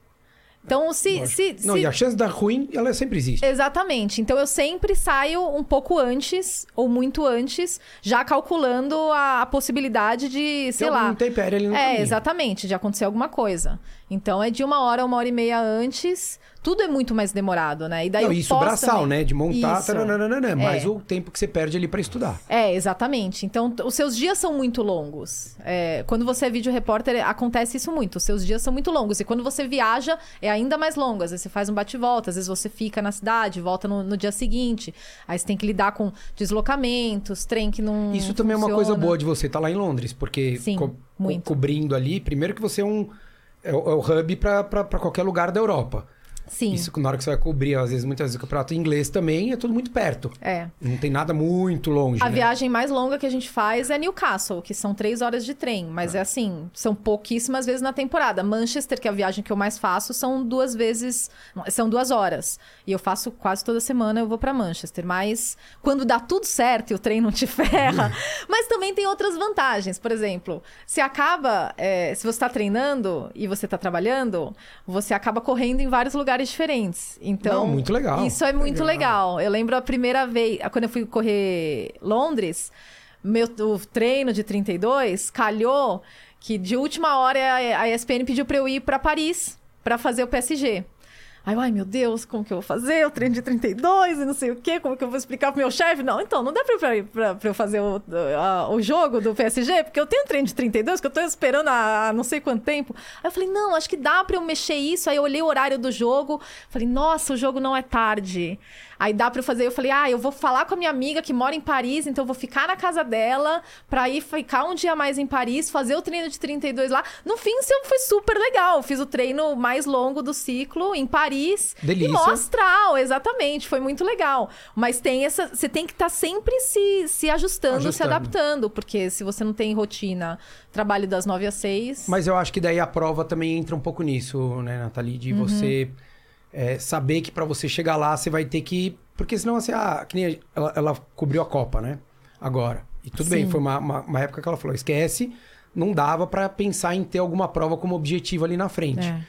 Então, se. se, Não, se... e a chance da ruim, ela sempre existe. Exatamente. Então eu sempre saio um pouco antes, ou muito antes, já calculando a, a possibilidade de, sei Tem lá. algum tempério ali no É, caminho. exatamente, de acontecer alguma coisa. Então é de uma hora a uma hora e meia antes, tudo é muito mais demorado, né? E daí Não, isso braçal, também. né? De montar, taranana, mas É. o tempo que você perde ali pra estudar. É, exatamente. Então, os seus dias são muito longos. É, quando você é vídeo repórter, acontece isso muito. Os seus dias são muito longos. E quando você viaja, é ainda mais longo. Às vezes você faz um bate-volta, às vezes você fica na cidade, volta no, no dia seguinte. Aí você tem que lidar com deslocamentos, trem que não. Isso também é uma coisa funciona. boa de você estar lá em Londres, porque Sim, co- muito. cobrindo ali, primeiro que você é um é o, é o hub pra qualquer lugar da Europa. Sim. Isso na hora que você vai cobrir, às vezes, muitas vezes o campeonato inglês também é tudo muito perto. É. Não tem nada muito longe. A né? viagem mais longa que a gente faz é Newcastle, que são três horas de trem. Mas é assim, são pouquíssimas vezes na temporada. Manchester, que é a viagem que eu mais faço, são duas vezes. São duas horas. E eu faço quase toda semana, eu vou pra Manchester. Mas quando dá tudo certo e o trem não te ferra. mas também tem outras vantagens. Por exemplo, se acaba. é, se você tá treinando e você tá trabalhando, você acaba correndo em vários lugares diferentes. Então. Não, muito legal. Isso é muito legal. Eu lembro a primeira vez, quando eu fui correr Londres, meu o treino de 32 calhou que de última hora a a ESPN pediu pra eu ir pra Paris pra fazer o PSG. Aí, eu, ai meu Deus, como que eu vou fazer? O treino de 32 e não sei o quê, como que eu vou explicar pro meu chefe? Não, então, não dá pra, eu- pra, pra eu fazer o, a- o jogo do PSG, porque eu tenho um treino de 32 que eu tô esperando há não sei quanto tempo. Aí eu falei, não, acho que dá pra eu mexer isso. Aí eu olhei o horário do jogo, falei, nossa, o jogo não é tarde. Aí dá pra eu fazer, eu falei, ah, eu vou falar com a minha amiga que mora em Paris, então eu vou ficar na casa dela pra ir ficar um dia mais em Paris, fazer o treino de 32 lá. No fim, foi super legal. Eu Fiz o treino mais longo do ciclo em Paris. Delícia. E mó astral, exatamente. Foi muito legal. Mas tem essa. Você tem que estar sempre se, se ajustando, se Ajustando. adaptando. Porque se você não tem rotina, trabalho das 9 às 6. Mas eu acho que daí a prova também entra um pouco nisso, né, Nathalie? De Uhum. você é, saber que pra você chegar lá, você vai ter que. Porque senão, assim, ah, nem ela, ela cobriu a Copa, né? Agora. E tudo bem, Sim. foi uma, uma, uma época que ela falou: esquece, não dava pra pensar em ter alguma prova como objetivo ali na frente. É.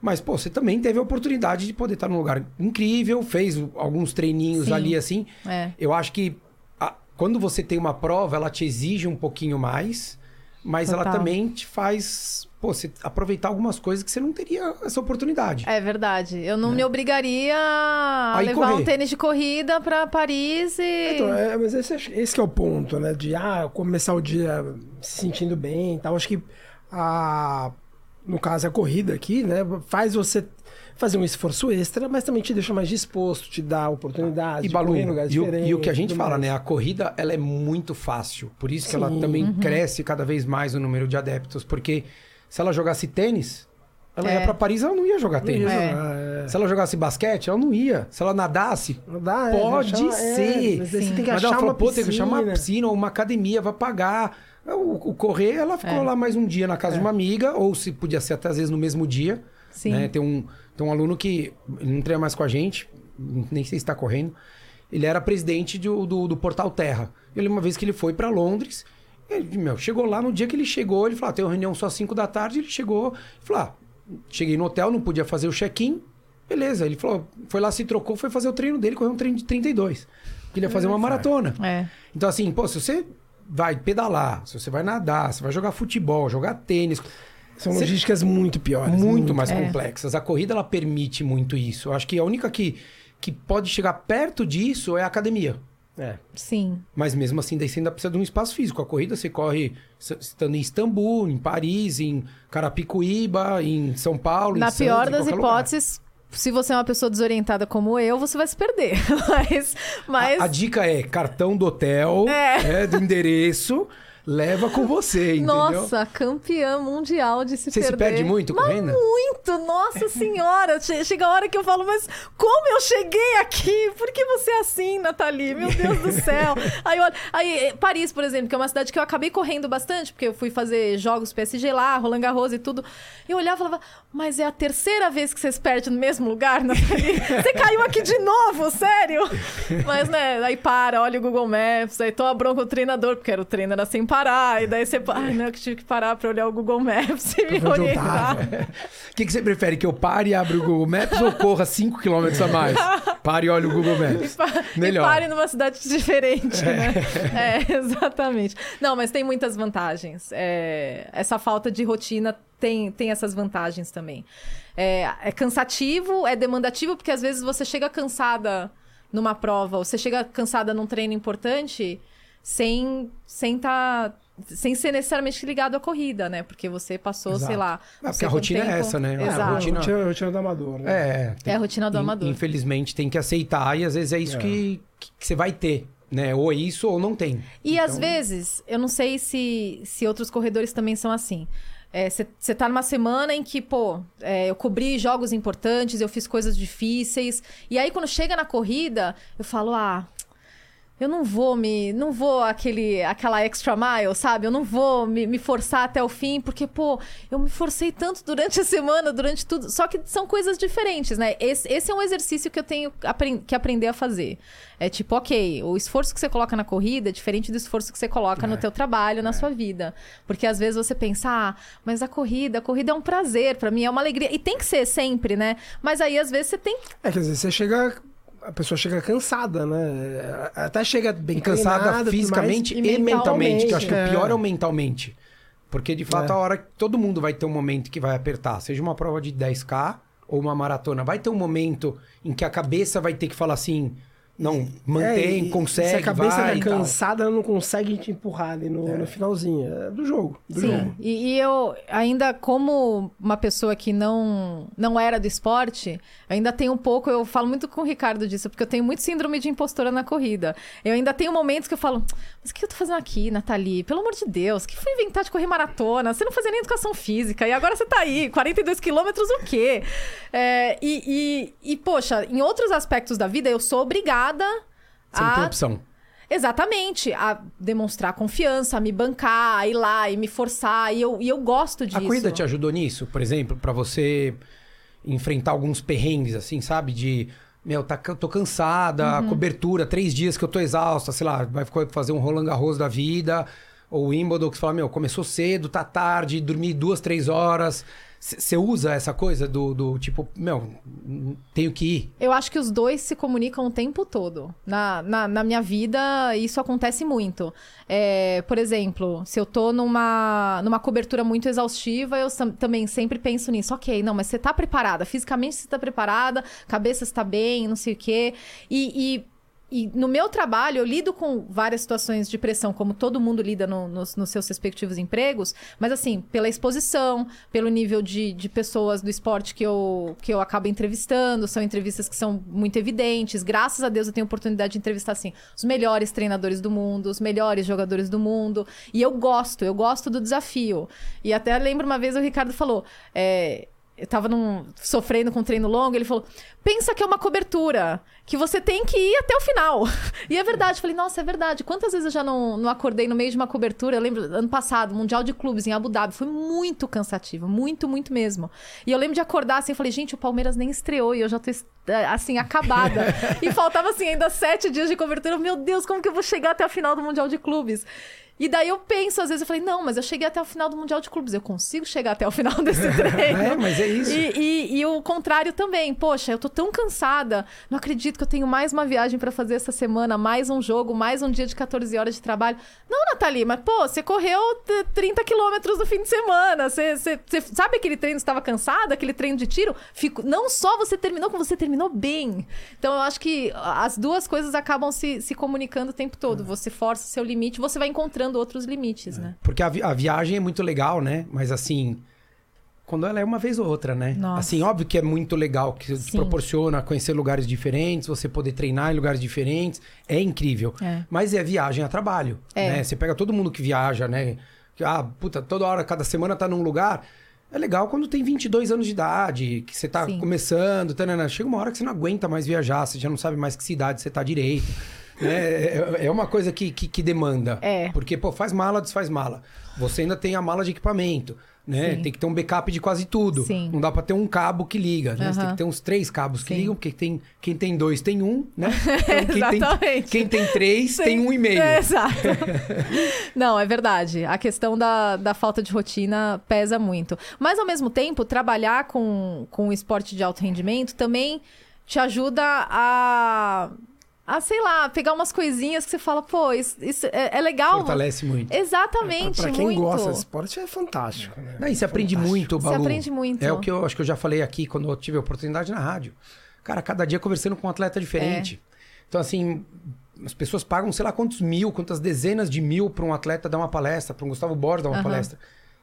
Mas, pô, você também teve a oportunidade de poder estar num lugar incrível, fez alguns treininhos Sim. ali assim. É. Eu acho que a- quando você tem uma prova, ela te exige um pouquinho mais, mas ela Total. também te faz, pô, você aproveitar algumas coisas que você não teria essa oportunidade. É verdade. Eu não me obrigaria a Aí levar correr. um tênis de corrida pra Paris e. Então, é, mas esse, acho- esse que é o ponto, né? De ah, começar o dia se sentindo bem e tal. Acho que a, no caso a corrida aqui, né? Faz você fazer um esforço extra, mas também te deixa mais disposto, te dá oportunidade E Balu, correr em lugares e o, diferentes. e o que a gente fala, mais. né? A corrida, ela é muito fácil. Por isso que ela Sim. também Uhum. cresce cada vez mais o número de adeptos. Porque se ela jogasse tênis, ela É. ia pra Paris, ela não ia jogar tênis. É. é. Se ela jogasse basquete, ela não ia. Se ela nadasse, dá, é, Pode achar- é, ser. mas Sim. você tem que Mas achar ela falou, uma pô, tem que chamar uma piscina. ou uma academia, vai pagar. O, o correr, ela ficou É. lá mais um dia na casa de uma amiga, ou se podia ser até às vezes no mesmo dia. Sim. né? Tem, um, tem um aluno que não treina mais com a gente, nem sei se está correndo. Ele era presidente do, do, do Portal Terra. Ele, uma vez que ele foi para Londres, ele, meu, chegou lá, no dia que ele chegou, ele falou: ah, tem uma reunião só às 5 da tarde. Ele chegou e falou: ah, cheguei no hotel, não podia fazer o check-in. Beleza, ele falou, foi lá, se trocou, foi fazer o treino dele, correu um treino de 32. Porque ele ia fazer uma maratona. É. Então, assim, pô, se você vai pedalar, se você vai nadar, se vai jogar futebol, jogar tênis, São Você- logísticas muito piores. muito mais É. complexas. A corrida, ela permite muito isso. Eu acho que a única que, que pode chegar perto disso é a academia. É. Sim. Mas mesmo assim, daí você ainda precisa de um espaço físico. A corrida você corre estando em Istambul, em Paris, em Carapicuíba, em São Paulo, Na em Santos, pior em das qualquer lugar. hipóteses, se você é uma pessoa desorientada como eu, você vai se perder. mas. mas... A, a dica é cartão do hotel, É. é, do endereço, leva com você, entendeu? Nossa, campeã mundial de se Você se perder. perde muito Mas correndo? muito, nossa senhora. Che- Chega a hora que eu falo, mas como eu cheguei aqui? Por que você é assim, Nathalie? Meu Deus do céu. aí, olha, aí, eh, Paris, por exemplo, que é uma cidade que eu acabei correndo bastante, porque eu fui fazer jogos PSG lá, Roland Garros e tudo. E eu olhava e falava, mas é a terceira vez que você se perde no mesmo lugar, Nathalie? Você caiu aqui de novo, sério? Mas, né, aí para, olha o Google Maps, aí toma bronca o treinador, porque era o treino era sem parar, e daí você... Ai, não, eu que tive que parar pra olhar o Google Maps e me orientar. O que, que você prefere? Que eu pare e abra o Google Maps ou corra 5 km a mais? Pare e olha o Google Maps. Melhor. E pare numa cidade diferente, né? É, exatamente. Não, mas tem muitas vantagens. É, essa falta de rotina tem, tem essas vantagens também. É, é cansativo, é demandativo, porque às vezes você chega cansada numa prova, ou você chega cansada num treino importante sem sem tá, sem ser necessariamente ligado à corrida, né? Porque você passou, Exato. sei lá. É, não porque a rotina é tempo. essa, né? É, a Exato. A rotina- rotina, a rotina do amador, né? É, É a rotina do in- amador. Infelizmente tem que aceitar e às vezes é isso É. que, que, que você vai ter, né? Ou é isso ou não tem. E às Então- vezes, eu não sei se, se outros corredores também são assim. Você tá numa semana em que, pô, é, eu cobri jogos importantes, eu fiz coisas difíceis. E aí, quando chega na corrida, eu falo, ah. Eu não vou me. Não vou aquele, aquela extra mile, sabe? Eu não vou me, me forçar até o fim, porque, pô, eu me forcei tanto durante a semana, durante tudo. Só que são coisas diferentes, né? Esse, esse é um exercício que eu tenho que aprender a fazer. É tipo, ok, o esforço que você coloca na corrida é diferente do esforço que você coloca no teu trabalho, na sua vida. Porque às vezes você pensa, ah, mas a corrida, a corrida é um prazer pra mim, é uma alegria. E tem que ser sempre, né? Mas aí às vezes você tem É, quer dizer, você chega. A pessoa chega cansada, né? Até chega bem E cansada treinada, fisicamente e, e mentalmente. Que eu acho que mentalmente, o pior é. é o mentalmente. Porque, de fato, É. a hora que todo mundo vai ter um momento que vai apertar, seja uma prova de 10K ou uma maratona, vai ter um momento em que a cabeça vai ter que falar assim: não, mantém, É, consegue, Se a cabeça vai tá e tal. cansada, ela não consegue te empurrar ali no, no finalzinho. É do jogo. Do Sim, jogo. e, e eu ainda como uma pessoa que não não era do esporte, ainda tenho um pouco, eu falo muito com o Ricardo disso, porque eu tenho muito síndrome de impostora na corrida. Eu ainda tenho momentos que eu falo, mas o que eu tô fazendo aqui, Nathalie? Pelo amor de Deus, que foi inventar de correr maratona? Você não fazia nem educação física, e agora você tá aí, 42 quilômetros o quê? É, e, e, e, poxa, em outros aspectos da vida, eu sou obrigada Você não tem a opção. Exatamente, a demonstrar confiança, a me bancar, a ir lá e me forçar, e eu, e eu gosto disso. A corrida te ajudou nisso, por exemplo, pra você enfrentar alguns perrengues, assim, sabe? De, meu, tá, eu tô cansada, Uhum. cobertura, três dias que eu tô exausta, sei lá, vai fazer um Roland Garros da vida, ou Wimbledon, que você fala, meu, começou cedo, tá tarde, dormi duas, três horas. Você usa essa coisa do, do tipo, meu, tenho que ir. Eu acho que os dois se comunicam o tempo todo. Na, na, na minha vida, isso acontece muito. É, por exemplo, se eu tô numa, numa cobertura muito exaustiva, eu também sempre penso nisso. Ok, não, mas você tá preparada. Fisicamente você tá preparada, cabeça está bem, não sei o quê. E, e, e no meu trabalho, eu lido com várias situações de pressão, como todo mundo lida no- nos, nos seus respectivos empregos, mas assim, pela exposição, pelo nível de, de pessoas do esporte que eu, que eu acabo entrevistando, são entrevistas que são muito evidentes. Graças a Deus eu tenho a oportunidade de entrevistar, assim, os melhores treinadores do mundo, os melhores jogadores do mundo. E eu gosto, eu gosto do desafio. E até lembro uma vez o Ricardo falou. é, eu tava num- sofrendo com um treino longo, ele falou: pensa que é uma cobertura, que você tem que ir até o final. E é verdade. Eu falei, nossa, é verdade. Quantas vezes eu já não, não acordei no meio de uma cobertura? Eu lembro, ano passado, Mundial de Clubes em Abu Dhabi, foi muito cansativo, muito, muito mesmo. E eu lembro de acordar assim, eu falei, gente, o Palmeiras nem estreou e eu já tô assim, acabada. e faltava assim, ainda sete dias de cobertura. Meu Deus, como que eu vou chegar até a final do Mundial de Clubes? E daí eu penso, às vezes, eu falei, não, mas eu cheguei até o final do Mundial de Clubes, eu consigo chegar até o final desse treino. É, mas é isso. E, e- e o contrário também. Poxa, eu tô tão cansada. Não acredito que eu tenho mais uma viagem pra fazer essa semana, mais um jogo, mais um dia de 14 horas de trabalho. Não, Nathalie, mas pô, você correu t- 30 quilômetros no fim de semana. Você, você- você- sabe aquele treino que estava cansada, aquele treino de tiro? Fico, não só você terminou, como você terminou bem. Então eu acho que as duas coisas acabam se, se comunicando o tempo todo. Você força o seu limite, você vai encontrando outros limites, né? Porque a, vi- a viagem é muito legal, né? Mas assim, quando ela é uma vez ou outra, né? Nossa. Assim, óbvio que é muito legal, que te proporciona conhecer lugares diferentes, você poder treinar em lugares diferentes. É incrível. É. Mas é viagem a trabalho, É. né? Você pega todo mundo que viaja, né? Ah, puta, toda hora, cada semana tá num lugar. É legal quando tem 22 anos de idade, que você tá Sim. começando, tanana. chega uma hora que você não aguenta mais viajar, você já não sabe mais que cidade você tá direito. Né? É, é uma coisa que, que, que demanda. É. Porque, pô, faz mala, desfaz mala. Você ainda tem a mala de equipamento, né? Sim. Tem que ter um backup de quase tudo. Sim. Não dá pra ter um cabo que liga, né? Você tem que ter uns três cabos que Sim. ligam, porque tem, quem tem dois tem um, né? Então, quem, tem, quem tem três tem um e meio. É, exato. Não, é verdade. A questão da, da falta de rotina pesa muito. Mas, ao mesmo tempo, trabalhar com, com esporte de alto rendimento também te ajuda a. A, sei lá, pegar umas coisinhas que você fala, pô, isso, isso é, é legal. Fortalece muito. Exatamente, Pra quem muito. gosta de esporte é fantástico. Né? Não, e você aprende Fantástico. muito, Você Balu. aprende muito. É o que eu acho que eu já falei aqui quando eu tive a oportunidade na rádio. Cara, cada dia conversando com um atleta diferente. É. Então, assim, as pessoas pagam sei lá quantos mil, quantas dezenas de mil para um atleta dar uma palestra, para um Gustavo Borges dar uma Aham. palestra.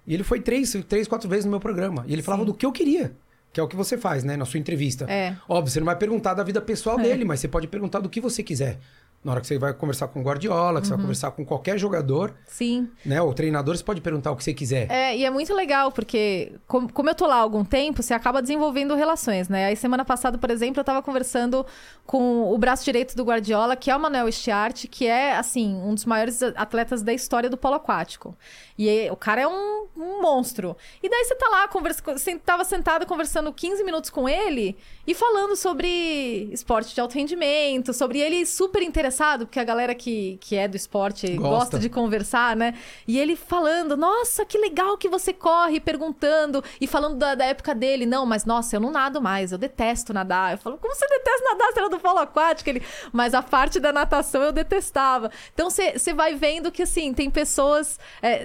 E ele foi três, três, quatro vezes no meu programa. E ele falava Sim. do que eu queria. Que é o que você faz, né? Na sua entrevista. É. Óbvio, você não vai perguntar da vida pessoal dele, mas você pode perguntar do que você quiser. Na hora que você vai conversar com o Guardiola, que você vai Uhum. conversar com qualquer jogador, Sim. né? O treinador, você pode perguntar o que você quiser. É, e é muito legal, porque com- como eu tô lá há algum tempo, você acaba desenvolvendo relações, né? Aí semana passada, por exemplo, eu tava conversando com o braço direito do Guardiola, que é o Manuel Estiarte, que é, assim, um dos maiores atletas da história do polo aquático. E aí, o cara é um, um monstro. E daí você tá lá, conversa, tava sentado conversando 15 minutos com ele e falando sobre esporte de alto rendimento, sobre ele super interessado, porque a galera que, que é do esporte Gosta. gosta de conversar, né? E ele falando, nossa, que legal que você corre, perguntando, e falando da, da época dele. Não, mas nossa, eu não nado mais, eu detesto nadar. Eu falo, como você detesta nadar? Você era do polo aquático? Ele, mas a parte da natação eu detestava. Então você vai vendo que, assim, tem pessoas.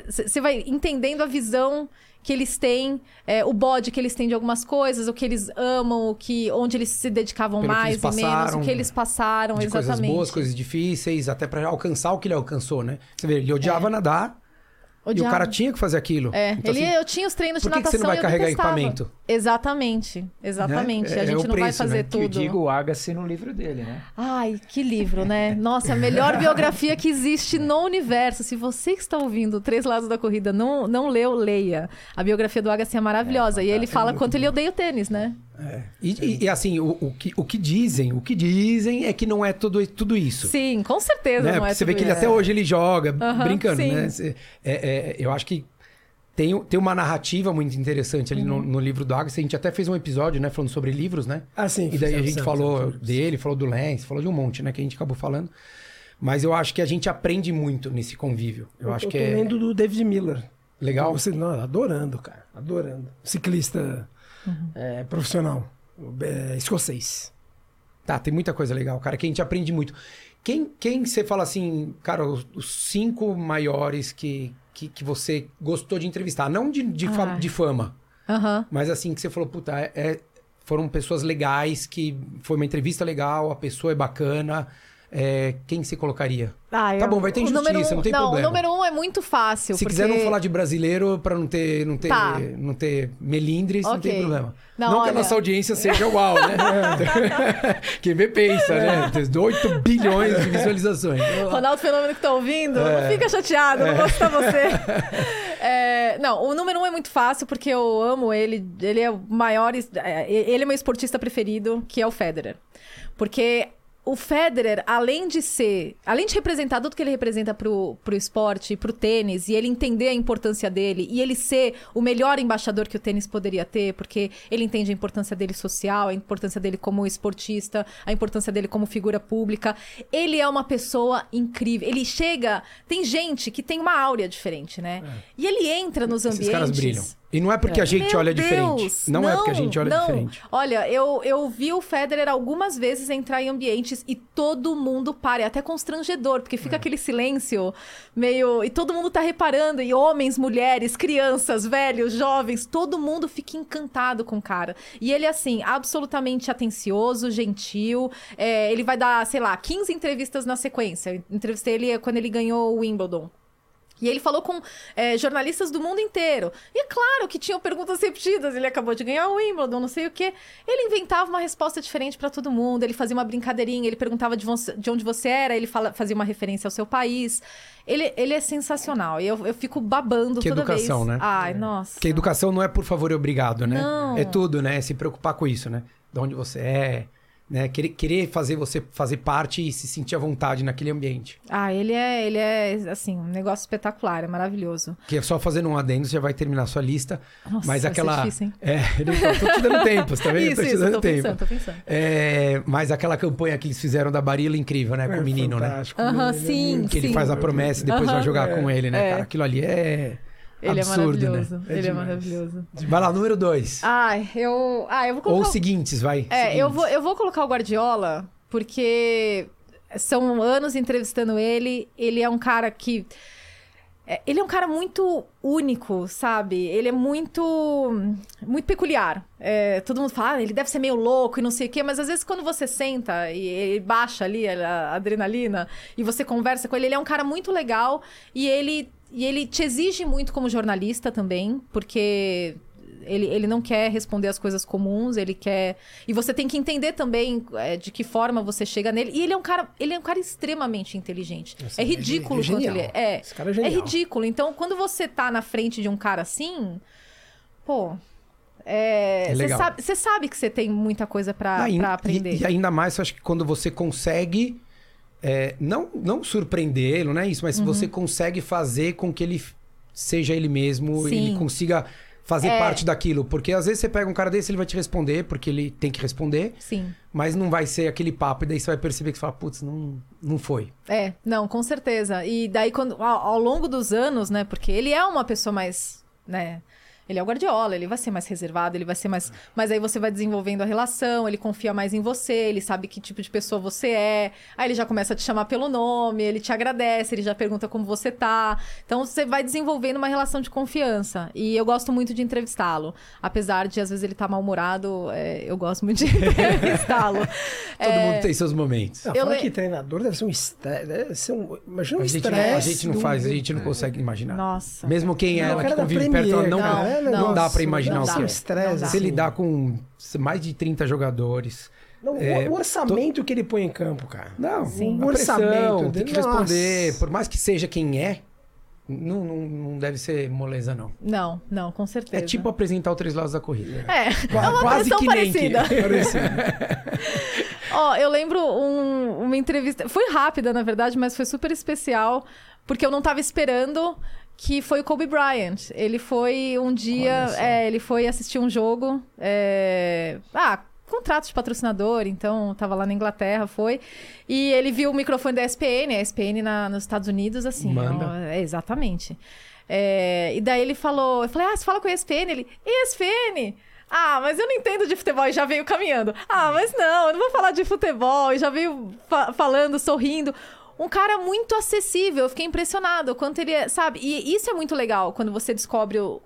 Você vai entendendo a visão que eles têm, é, o bode que eles têm de algumas coisas, o que eles amam, o que, onde eles se dedicavam Pelo mais e menos, o que eles passaram, de exatamente. coisas boas, coisas difíceis, até pra alcançar o que ele alcançou, né? Você vê, ele odiava nadar e o Odiava. cara tinha que fazer aquilo. É, Então, ele, assim, eu tinha os treinos de por que que natação você não vai carregar equipamento? Exatamente, exatamente. Né? É- a é gente o não vai preço, fazer né? Que eu tudo. digo o Agassi no livro dele, né? Ai, que livro, né? Nossa, a melhor biografia que existe no universo. Se você que está ouvindo Três Lados da Corrida não, não leu, leia. A biografia do Agassi é maravilhosa. e ele fala quanto ele odeia o tênis, né? E, e- e, assim, o, o que, o que dizem, o que dizem é que não é tudo, tudo isso. Sim, com certeza né? não Porque é você vê que ele até hoje ele joga, Aham, brincando, sim. né? É- é- eu acho que tem, tem uma narrativa muito interessante ali Uhum. no, no livro do Agassi. A gente até fez um episódio, né? Falando sobre livros, né? Ah, sim. E daí a gente fizemos, falou dele, falou do Lance, falou de um monte, né? Que a gente acabou falando. Mas eu acho que a gente aprende muito nesse convívio. Eu, acho eu que tô é lendo do David Miller. legal. Você, não, adorando, cara. Adorando. Ciclista Uhum. é, profissional. é, escocês. Tá, tem muita coisa legal, cara, que a gente aprende muito. Quem, quem você fala assim, cara, os, os cinco maiores que, que, que você gostou de entrevistar? Não de, de, fa- Ah. de fama, Aham. mas assim, que você falou, puta, é- é- foram pessoas legais, que foi uma entrevista legal, a pessoa é bacana. É, quem você colocaria? Ah, Tá bom, vai ter injustiça, um- não tem não, problema. o número um é muito fácil. Se porque... quiser não falar de brasileiro pra não ter, não ter, Tá. não ter melindres, não tem problema. Não, Não, que a olha- nossa audiência seja uau, né? Quem vê pensa, né? Tem 8 bilhões de visualizações. Ronaldo Fenômeno que tá ouvindo, É. não fica chateado, não vou citar você. É, não, o número um é muito fácil, porque eu amo ele. Ele é o maior. é, Ele é meu esportista preferido, que é o Federer. Porque o Federer, além de ser. Além de representar tudo que ele representa pro, pro esporte, pro tênis, e ele entender a importância dele, e ele ser o melhor embaixador que o tênis poderia ter, porque ele entende a importância dele social, a importância dele como esportista, a importância dele como figura pública. Ele é uma pessoa incrível. Ele chega. Tem gente que tem uma áurea diferente, né? E ele entra nos ambientes. Esses caras brilham. E não é porque a gente Meu olha Deus, diferente. Não, é porque a gente olha não. diferente. Olha, eu, eu vi o Federer algumas vezes entrar em ambientes e todo mundo para. É até constrangedor, porque É. fica aquele silêncio meio. E todo mundo tá reparando. E homens, mulheres, crianças, velhos, jovens, todo mundo fica encantado com o cara. E ele, assim, absolutamente atencioso, gentil. É, ele vai dar, sei lá, 15 entrevistas na sequência. Eu entrevistei ele quando ele ganhou o Wimbledon. E ele falou com é, jornalistas do mundo inteiro. E é claro que tinham perguntas repetidas. Ele acabou de ganhar o Wimbledon, não sei o quê. Ele inventava uma resposta diferente para todo mundo. Ele fazia uma brincadeirinha. Ele perguntava de, você- de onde você era. Ele fala- fazia uma referência ao seu país. Ele, ele é sensacional. E eu, eu fico babando Que toda educação, vez. né? Ai, nossa. Porque educação não é por favor e obrigado, né? Não. É tudo, né? Se preocupar com isso, né? De onde você é, né? Querer, querer fazer você fazer parte e se sentir à vontade naquele ambiente. Ah, ele é, ele é, assim, um negócio espetacular. É maravilhoso. Que é só fazendo um adendo, você já vai terminar a sua lista. Nossa, mas vai ser aquela. difícil, hein? É, eu tô te dando tempo, você tá vendo? Isso, tô te isso. dando Tô tempo. pensando, tô pensando. É, mas aquela campanha que eles fizeram da Barilla incrível, né? Com É o menino, né? fantástico, Aham, ele é sim, Que ele sim. faz a promessa e depois Aham. vai jogar É, com ele, né, é. cara? Aquilo ali é. Ele Absurdo, é né? maravilhoso. É ele é demais. maravilhoso. Vai lá, número dois. Ai, eu. Ah, eu vou colocar. Ou o- seguintes, vai. É, eu Seguintes. vou, eu vou colocar o Guardiola, porque são anos entrevistando ele. Ele é um cara que. é, Ele é um cara muito único, sabe? Ele é muito. muito peculiar. É, todo mundo fala, ah, ele deve ser meio louco e não sei o quê, mas às vezes quando você senta e ele baixa ali a adrenalina e você conversa com ele, ele é um cara muito legal e ele, e ele te exige muito como jornalista também, porque ele, ele não quer responder as coisas comuns, ele quer. E você tem que entender também é, de que forma você chega nele. E ele é um cara, ele é um cara extremamente inteligente. Nossa, é ele é ridículo ge- quanto ele é. É, Esse cara é é genial. ridículo. Então, quando você tá na frente de um cara assim, pô. É, É você sabe, sabe que você tem muita coisa pra aprender. E, e ainda mais, eu acho que quando você consegue. É, não, não surpreendê-lo, não é isso, Uhum. mas se você consegue fazer com que ele seja ele mesmo e Sim. ele consiga fazer É. parte daquilo. Porque às vezes você pega um cara desse, ele vai te responder, porque ele tem que responder, Sim. mas não vai ser aquele papo, e daí você vai perceber que você fala, putz, não, não foi. É, não, com certeza. E daí, quando, ao, ao longo dos anos, né? Porque ele é uma pessoa mais, né? Ele é o Guardiola, ele vai ser mais reservado, ele vai ser mais. Mas aí você vai desenvolvendo a relação, ele confia mais em você, ele sabe que tipo de pessoa você é. Aí ele já começa a te chamar pelo nome, ele te agradece, ele já pergunta como você tá. Então você vai desenvolvendo uma relação de confiança. E eu gosto muito de entrevistá-lo. Apesar de às vezes ele estar mal-humorado, é, eu gosto muito de entrevistá-lo. Todo É, mundo tem seus momentos. Não, Eu fala le- que treinador deve ser um estresse. Deve ser um. Imagina um A gente, não, estresse. a gente não do- faz, a gente não consegue imaginar. Nossa. Mesmo quem é ela que convive perto, Premier, não, cara, é não, dá pra imaginar não o dá. que é. estresse. Não dá. Se ele assim. dá com mais de 30 jogadores. Não, o- É, o orçamento que ele põe em campo, cara. Não, Sim. O pressão, orçamento tem que responder. nossa. Por mais que seja quem é, não, não, não deve ser moleza, não. Não, não, com certeza. É tipo apresentar o Três Lados da Corrida. É, Qua- é uma quase pressão que nem que- parecida. Ó, eu lembro um- uma entrevista. Foi rápida, na verdade, mas foi super especial, porque eu não tava esperando. Que foi o Kobe Bryant. Ele foi um dia. É, ele foi assistir um jogo. é, Ah, contrato de patrocinador, então tava lá na Inglaterra, foi. E ele viu o microfone da ESPN, a ESPN na, nos Estados Unidos, assim. Manda. ó, é, exatamente. É, e daí ele falou, eu falei, ah, você fala com a ESPN? Ele, ESPN? Ah, mas eu não entendo de futebol e já veio caminhando. Ah, mas não, eu não vou falar de futebol e já veio fa- falando, sorrindo. Um cara muito acessível, eu fiquei impressionado o quanto ele é, sabe? E isso é muito legal quando você descobre o-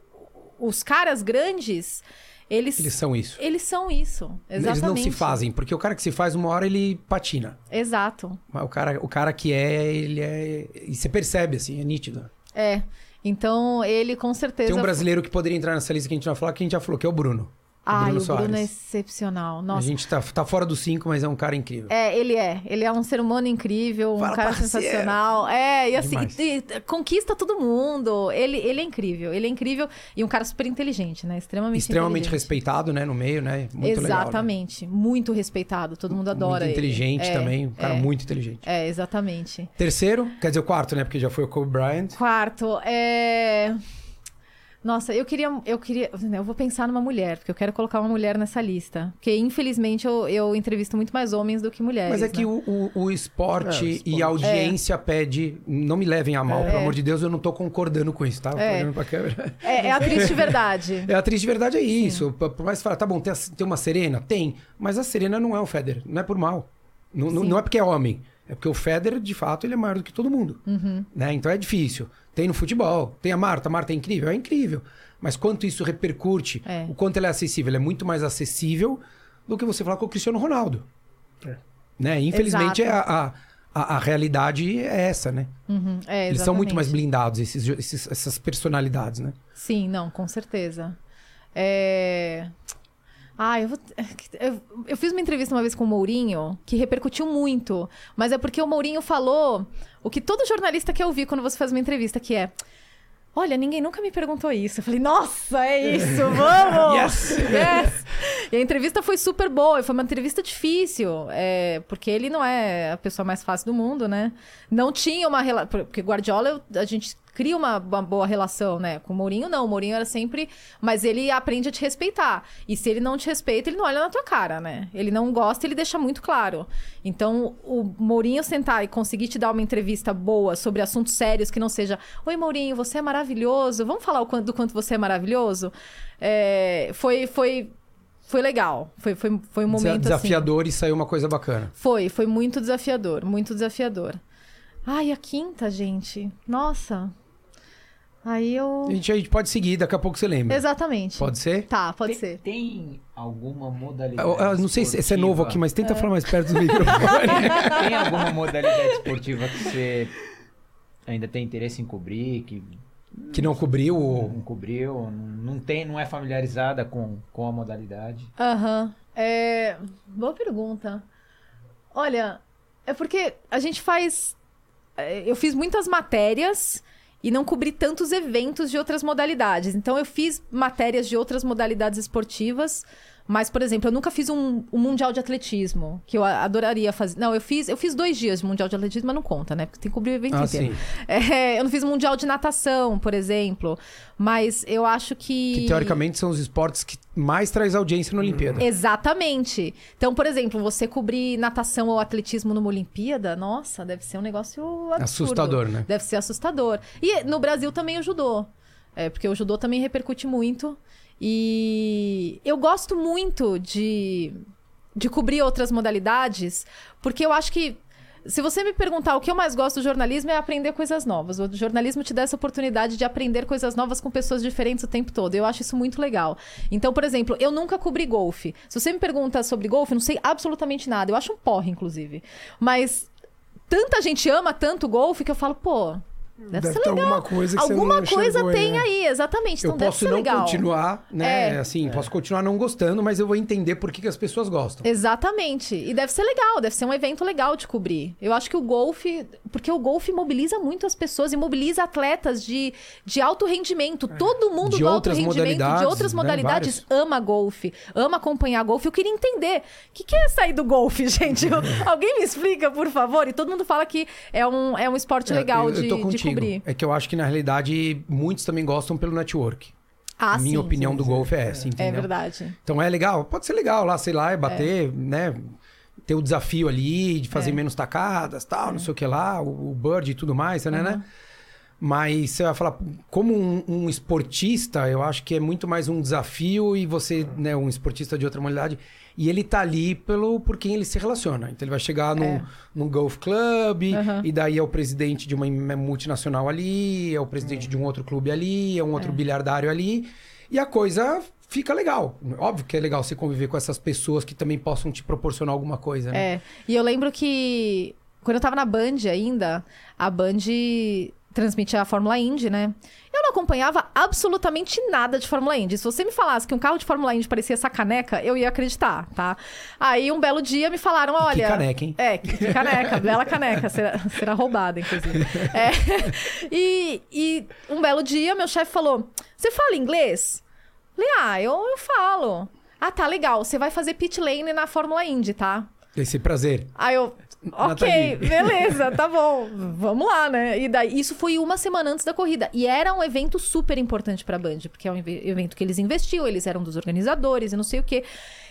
os caras grandes, eles Eles são isso. eles são isso. Exatamente. Eles não se fazem, porque o cara que se faz uma hora ele patina. Exato. Mas o cara, o cara que é, ele é. E você percebe, assim, é nítido. É. Então, ele com certeza Tem um brasileiro que poderia entrar nessa lista que a gente vai falar, que a gente já falou, que é o Bruno. Ai, Bruno o Bruno Soares. é excepcional. A Nossa. gente tá, tá fora dos cinco, mas é um cara incrível. É, ele é. Ele é um ser humano incrível, um Fala, cara parceiro. sensacional. É, e assim, e- e conquista todo mundo. Ele, ele é incrível, ele é incrível e um cara super inteligente, né? Extremamente Extremamente respeitado, né, no meio, né? Muito legal. né? Exatamente. Muito respeitado. Todo mundo adora Muito ele. inteligente É, também, um cara é. muito inteligente. É, exatamente. Terceiro, quer dizer, o quarto, né? Porque já foi o Kobe Bryant. Quarto, é. Nossa, eu queria, eu queria. Eu vou pensar numa mulher, porque eu quero colocar uma mulher nessa lista. Porque, infelizmente, eu, eu entrevisto muito mais homens do que mulheres. Mas é que né? o, o, o esporte É, o e esporte. a audiência pede. Não me levem a mal, pelo amor de Deus, eu não tô concordando com isso, tá? É. olhando pra câmera. É, é a triste verdade. É, a triste verdade é isso. Por por mais que fala, tá bom, tem, a- tem uma Serena? Tem. Mas a Serena não é o Federer. Não é por mal. Não, não, Sim. não é porque é homem. É porque o Federer, de fato, ele é maior do que todo mundo. Uhum. Né? Então é difícil. Tem no futebol. Tem a Marta. A Marta é incrível? É incrível. Mas quanto isso repercute, É. o quanto ela é acessível? Ela é muito mais acessível do que você falar com o Cristiano Ronaldo. É. Né? Infelizmente, a, a, a, realidade é essa, né? Uhum, é, Eles são muito mais blindados, esses, esses- essas personalidades, né? Sim, não, com certeza. É... Ah, eu, vou... eu, eu fiz uma entrevista uma vez com o Mourinho que repercutiu muito, mas é porque o Mourinho falou o que todo jornalista quer ouvir quando você faz uma entrevista, que é. Olha, ninguém nunca me perguntou isso. Eu falei, nossa, é isso, vamos! Yes! Yes! E a entrevista foi super boa, foi uma entrevista difícil, é, porque ele não é a pessoa mais fácil do mundo, né? Não tinha uma relação. Porque Guardiola, a gente cria uma, uma boa relação, né? Com o Mourinho, não. O Mourinho era sempre. Mas ele aprende a te respeitar. E se ele não te respeita, ele não olha na tua cara, né? Ele não gosta, ele deixa muito claro. Então, o Mourinho sentar e conseguir te dar uma entrevista boa sobre assuntos sérios que não seja: Oi, Mourinho, você é maravilhoso. Vamos falar do quanto você é maravilhoso? É, foi. foi foi legal. Foi, foi, foi um momento assim. Desafiador e saiu uma coisa bacana. Foi, foi muito desafiador, muito desafiador. Ai, a quinta, gente. Nossa. Aí eu. A gente, a gente pode seguir, daqui a pouco você lembra. Exatamente. Pode ser? Tá, pode Tem, ser. tem alguma modalidade Eu, eu não sei se você é novo aqui, mas É. tenta falar mais perto do microfone. Tem alguma modalidade esportiva que você ainda tem interesse em cobrir, que que não cobriu o. não cobriu, não tem, não é familiarizada com, com a modalidade? Aham. É... Boa pergunta. Olha, é porque a gente faz. é, Eu fiz muitas matérias e não cobri tantos eventos de outras modalidades. Então, eu fiz matérias de outras modalidades esportivas. Mas, por exemplo, eu nunca fiz um, um Mundial de Atletismo, que eu adoraria fazer. Não, eu fiz, eu fiz dois dias de Mundial de Atletismo, mas não conta, né? Porque tem que cobrir o evento Ah, inteiro. sim. É, eu não fiz Mundial de Natação, por exemplo. Mas eu acho que. Que teoricamente são os esportes que mais traz audiência na Olimpíada. Exatamente. Então, por exemplo, você cobrir natação ou atletismo numa Olimpíada, nossa, deve ser um negócio absurdo. Assustador, né? Deve ser assustador. E no Brasil também o judô. É, porque o judô também repercute muito. E eu gosto muito de, de cobrir outras modalidades, porque eu acho que. Se você me perguntar o que eu mais gosto do jornalismo é aprender coisas novas. O jornalismo te dá essa oportunidade de aprender coisas novas com pessoas diferentes o tempo todo. Eu acho isso muito legal. Então, por exemplo, eu nunca cobri golfe. Se você me pergunta sobre golfe, eu não sei absolutamente nada. Eu acho um porre, inclusive. Mas tanta gente ama tanto golfe que eu falo, pô, deve, Deve ser legal. alguma coisa que você Alguma não coisa tem aí, né? aí, exatamente. Então eu deve posso ser não legal. continuar, né? É. Assim, posso continuar não gostando, mas eu vou entender por que, que as pessoas gostam. Exatamente. E deve ser legal, deve ser um evento legal de cobrir. Eu acho que o golfe. Porque o golfe mobiliza muito as pessoas e mobiliza atletas de, de alto rendimento. Todo mundo É. De do alto rendimento, de modalidades, outras né? modalidades, ama golfe, ama acompanhar golfe. Eu queria entender. O que, que é sair do golfe, gente? Eu- Alguém me explica, por favor? E todo mundo fala que é um, é um esporte legal eu, eu de, de contigo. cobrir. É que eu acho que na realidade muitos também gostam pelo network. Ah, A minha sim, opinião sim, do sim. golfe é essa, É entendeu? verdade. Então é legal, pode ser legal lá, sei lá, é bater, né? Ter o desafio ali de fazer É. menos tacadas, tal, não sei o que lá, o, o bird e tudo mais, né, né? Mas você vai falar, como um, um esportista, eu acho que é muito mais um desafio e você, né, um esportista de outra modalidade, e ele tá ali pelo por quem ele se relaciona. Então ele vai chegar num, É. num golf club, Aham. e daí é o presidente de uma multinacional ali, é o presidente de um outro clube ali, é um outro bilhardário ali, e a coisa fica legal. Óbvio que é legal você conviver com essas pessoas que também possam te proporcionar alguma coisa, né? É. E eu lembro que quando eu tava na Band ainda, a Band transmitia a Fórmula Indy, né? Eu não acompanhava absolutamente nada de Fórmula Indy. Se você me falasse que um carro de Fórmula Indy parecia essa caneca, eu ia acreditar, tá? Aí um belo dia me falaram, olha... caneca, hein? É, que, que caneca, bela caneca. Será, será roubada, inclusive. É, e, e um belo dia, meu chefe falou, você fala inglês? Falei, ah, eu, eu falo. Ah, tá, legal. Você vai fazer pit lane na Fórmula Indy, tá? Esse prazer. Aí eu, ok, beleza, tá bom, vamos lá, né? E daí, isso foi uma semana antes da corrida. E era um evento super importante pra Band, porque é um evento que eles investiam, eles eram dos organizadores e não sei o quê.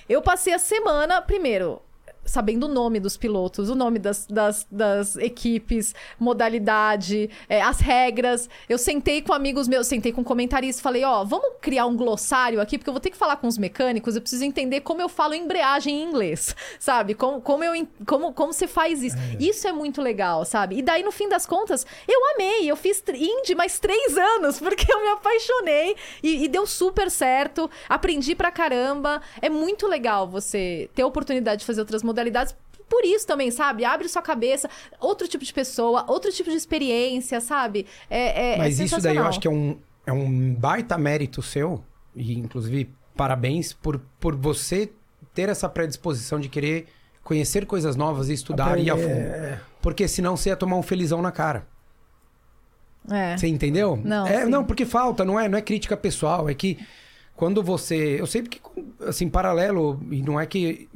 Eu passei a semana, primeiro, sabendo o nome dos pilotos, o nome das, das, das equipes, modalidade, é, as regras. Eu sentei com amigos meus, sentei com comentaristas falei, ó, vamos criar um glossário aqui, porque eu vou ter que falar com os mecânicos, eu preciso entender como eu falo embreagem em inglês, sabe? Como, como, eu, como, como você faz isso. Isso é muito legal, sabe? E daí, no fim das contas, eu amei. Eu fiz Indy mais três anos, porque eu me apaixonei e, e deu super certo. Aprendi pra caramba. É muito legal você ter a oportunidade de fazer outras modalidades. Por isso também, sabe? Abre sua cabeça, outro tipo de pessoa, outro tipo de experiência, sabe? É, é, Mas é isso daí eu acho que é um, é um baita mérito seu, e inclusive parabéns por, por você ter essa predisposição de querer conhecer coisas novas e estudar e ir a Aprender, fundo. é. Porque senão você ia tomar um felizão na cara. É. Você entendeu? Não, É, sim. não, porque falta, não é, não é crítica pessoal, é que quando você, eu sei porque assim, paralelo, e não é que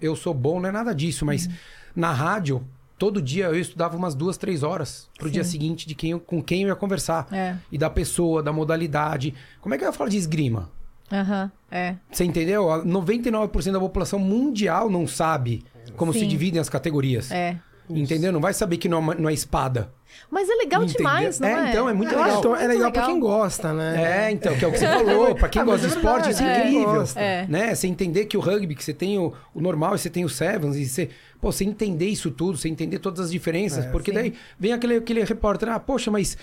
eu sou bom, não é nada disso, mas Uhum. na rádio todo dia eu estudava umas duas, três horas pro dia seguinte de quem eu- com quem eu ia conversar. É. E da pessoa, da modalidade. Como é que eu ia falar de esgrima? Aham, é. Você entendeu? A 99% da população mundial não sabe como se Sim. dividem as categorias. É. Entendeu? Não vai saber que não é, uma- não é espada. Mas é legal Entendeu? demais, não é? É, então, é muito Eu legal. acho que é Muito legal pra legal. quem gosta, né? É, então, que é o que você falou. Pra quem Ah, gosta de é esporte, isso é incrível. quem gosta. É. Né? Você entender que o rugby, que você tem o, o normal e você tem o sevens, e você, pô, você entender isso tudo, você entender todas as diferenças, É, porque sim. daí vem aquele, aquele repórter, ah, poxa, mas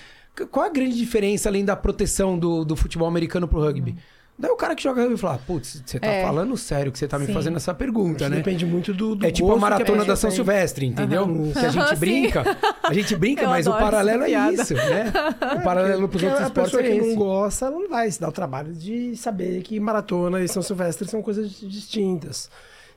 qual a grande diferença além da proteção do, do futebol americano pro rugby? Daí o cara que joga rugby fala, putz, você tá. É. falando sério que você tá me Sim. fazendo essa pergunta, né? Depende muito do, do É tipo a que maratona pessoa da São tem. Silvestre, entendeu? Que a gente brinca. A gente brinca, Eu mas o paralelo é piada. isso, né? O paralelo pros outros a esportes pessoa é que esse. não gosta, ela não vai se dar o trabalho de saber que maratona e São Silvestre são coisas distintas.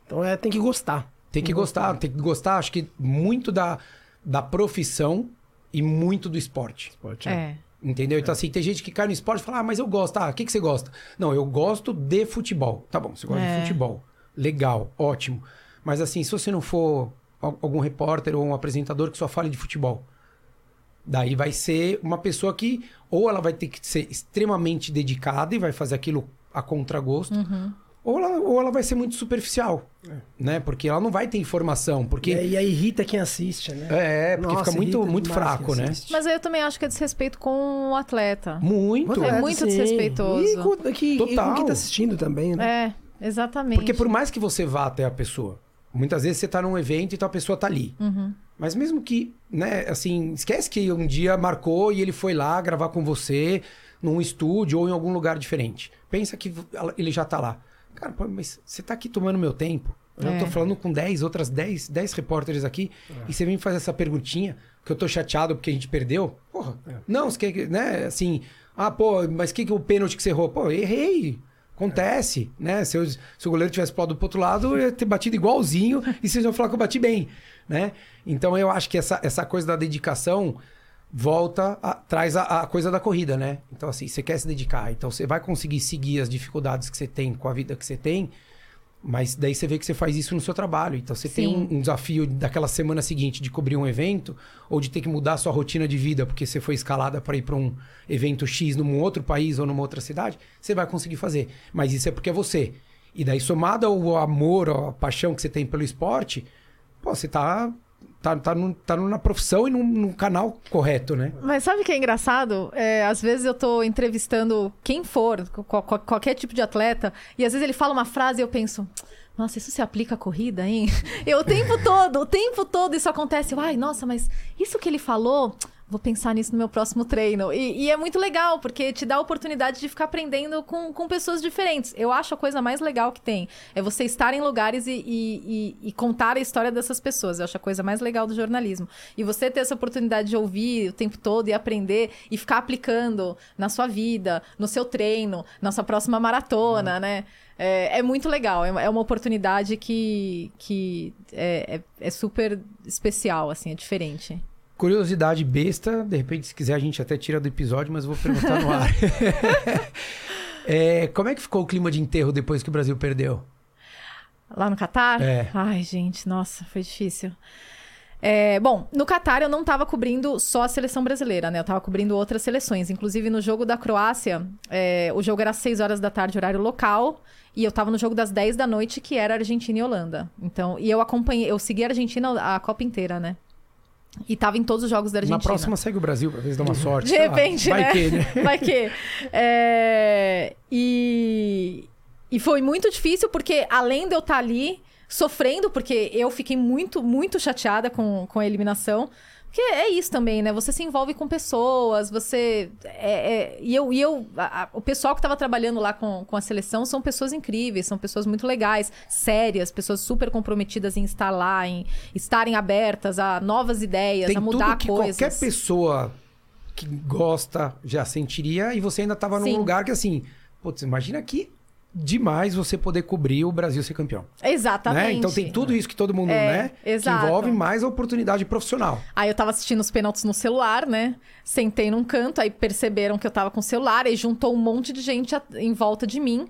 Então é, tem que gostar. Tem que gostar, tem que gostar, acho que muito da, da profissão e muito do esporte. Pode É. Entendeu? Então, assim, tem gente que cai no esporte e fala, ah, mas eu gosto. Ah, o que, que você gosta? Não, eu gosto de futebol. Tá bom, você gosta É. de futebol. Legal, ótimo. Mas, assim, se você não for al- algum repórter ou um apresentador que só fale de futebol, daí vai ser uma pessoa que ou ela vai ter que ser extremamente dedicada e vai fazer aquilo a contragosto, ou, ela, ou ela vai ser muito superficial, né? Porque ela não vai ter informação, porque... E, aí- e aí irrita quem assiste, né? É, porque Nossa, fica muito, muito fraco, né? Mas aí eu também acho que é desrespeito com o atleta. Muito. É muito sim. desrespeitoso. E com, que, e Total. com quem tá assistindo também, né? É, exatamente. Porque por mais que você vá até a pessoa, muitas vezes você tá num evento e tal, a pessoa tá ali. Uhum. Mas mesmo que, né, assim, esquece que um dia marcou e ele foi lá gravar com você num estúdio ou em algum lugar diferente. Pensa que ele já tá lá. Cara, pô, mas você tá aqui tomando meu tempo. Eu É. tô falando com 10, outras 10, 10 repórteres aqui, e você vem fazer essa perguntinha, que eu tô chateado porque a gente perdeu. Porra, não, você quer, que- né, assim, ah, pô, mas que que o pênalti que você errou? Pô, errei. Acontece, né? Se, eu- se o goleiro tivesse pulado pro outro lado, eu ia ter batido igualzinho e vocês iam falar que eu bati bem, né? Então eu acho que essa, essa coisa da dedicação volta, a- traz a, a coisa da corrida, né? Então assim, você quer se dedicar, então você vai conseguir seguir as dificuldades que você tem com a vida que você tem, mas daí você vê que você faz isso no seu trabalho. Então você tem Sim. um, um desafio daquela semana seguinte de cobrir um evento ou de ter que mudar a sua rotina de vida porque você foi escalada para ir para um evento X num outro país ou numa outra cidade, você vai conseguir fazer. Mas isso é porque é você. E daí somado ao amor, à paixão que você tem pelo esporte, pô, você tá tá, tá, num- tá na profissão e num, num canal correto, né? Mas sabe o que é engraçado? É, às vezes eu tô entrevistando quem for, qual- qual- qualquer tipo de atleta, e às vezes ele fala uma frase e eu penso. Nossa, isso se aplica à corrida, hein? Eu o tempo todo, o tempo todo isso acontece. Ai, nossa, mas isso que ele falou, vou pensar nisso no meu próximo treino. E, e é muito legal, porque te dá a oportunidade de ficar aprendendo com, com pessoas diferentes. Eu acho a coisa mais legal que tem. É você estar em lugares e, e- e- contar a história dessas pessoas. Eu acho a coisa mais legal do jornalismo. E você ter essa oportunidade de ouvir o tempo todo e aprender e ficar aplicando na sua vida, no seu treino, na sua próxima maratona, né? É, é muito legal. É uma- é uma oportunidade que, que é, é- é super especial, assim, é diferente. Curiosidade besta, de repente, se quiser, a gente até tira do episódio, mas vou perguntar no ar. É, como é que ficou o clima de enterro depois que o Brasil perdeu? Lá no Catar? É. Ai, gente, nossa, foi difícil. É, bom, no Catar eu não tava cobrindo só a seleção brasileira, né? Eu tava cobrindo outras seleções. Inclusive, no jogo da Croácia, é, o jogo era às 6 horas da tarde, horário local. E eu tava no jogo das 10 da noite, que era Argentina e Holanda. Então, e eu acompanhei, eu segui a Argentina a Copa inteira, né? E tava em todos os jogos da Argentina. Na próxima segue o Brasil, pra ver se dá uma sorte. De repente, Vai né? que, né? Vai que. É, E, e foi muito difícil, porque além de eu estar ali sofrendo, porque eu fiquei muito, muito chateada com, com a eliminação. Porque é isso também, né? Você se envolve com pessoas, você. é- é- e eu, e eu a- a- o pessoal que estava trabalhando lá com, com a seleção são pessoas incríveis, são pessoas muito legais, sérias, pessoas super comprometidas em estar lá, em estarem abertas a novas ideias, Tem a mudar tudo que coisas. qualquer pessoa que gosta já sentiria e você ainda tava num lugar que assim, putz, imagina que demais você poder cobrir o Brasil ser campeão. Exatamente. Né? Então tem tudo isso que todo mundo, É, né? exato. Que envolve mais a oportunidade profissional. Aí eu tava assistindo os pênaltis no celular, né? Sentei num canto, aí perceberam que eu tava com o celular, aí juntou um monte de gente em volta de mim.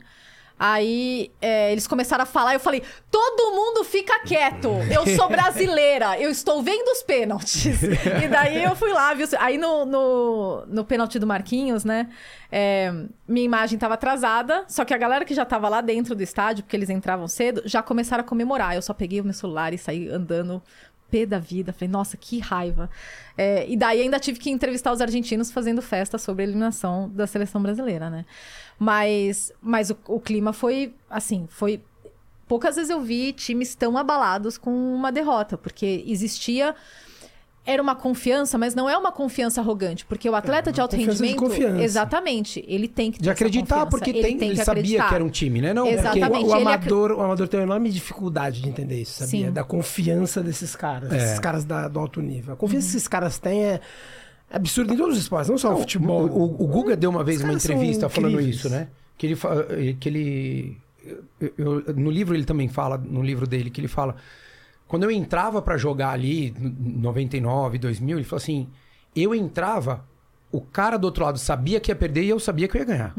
Aí é, eles começaram a falar, eu falei: todo mundo fica quieto. Eu sou brasileira, eu estou vendo os pênaltis. e daí eu fui lá, viu? Aí no, no, no pênalti do Marquinhos, né? é, minha imagem estava atrasada, só que a galera que já estava lá dentro do estádio, porque eles entravam cedo, já começaram a comemorar. Eu só peguei o meu celular e saí andando pé da vida. Falei, nossa, que raiva. É, e daí ainda tive que entrevistar os argentinos fazendo festa sobre a eliminação da seleção brasileira, né? Mas, mas o, o clima foi, assim, foi... Poucas vezes eu vi times tão abalados com uma derrota, porque existia era uma confiança, mas não é uma confiança arrogante, porque o atleta É, de alto confiança de rendimento, confiança. exatamente, ele tem que ter De acreditar, porque tem, ele, que sabia acreditar. que era um time, né? Não, Exatamente. porque- O, o ele amador, o amador tem uma enorme dificuldade de entender isso, sabia? Sim. Da confiança desses caras, É. esses caras da- do alto nível. A confiança Uhum. que esses caras têm é absurda em todos os esportes, não só no futebol. O, o- o Guga deu uma vez uma entrevista falando isso, né? Que ele, fa- que ele eu- eu- no livro ele também fala, no livro dele, que ele fala quando eu entrava pra jogar ali, em 99, 2000, ele falou assim: eu entrava, o cara do outro lado sabia que ia perder e eu sabia que eu ia ganhar.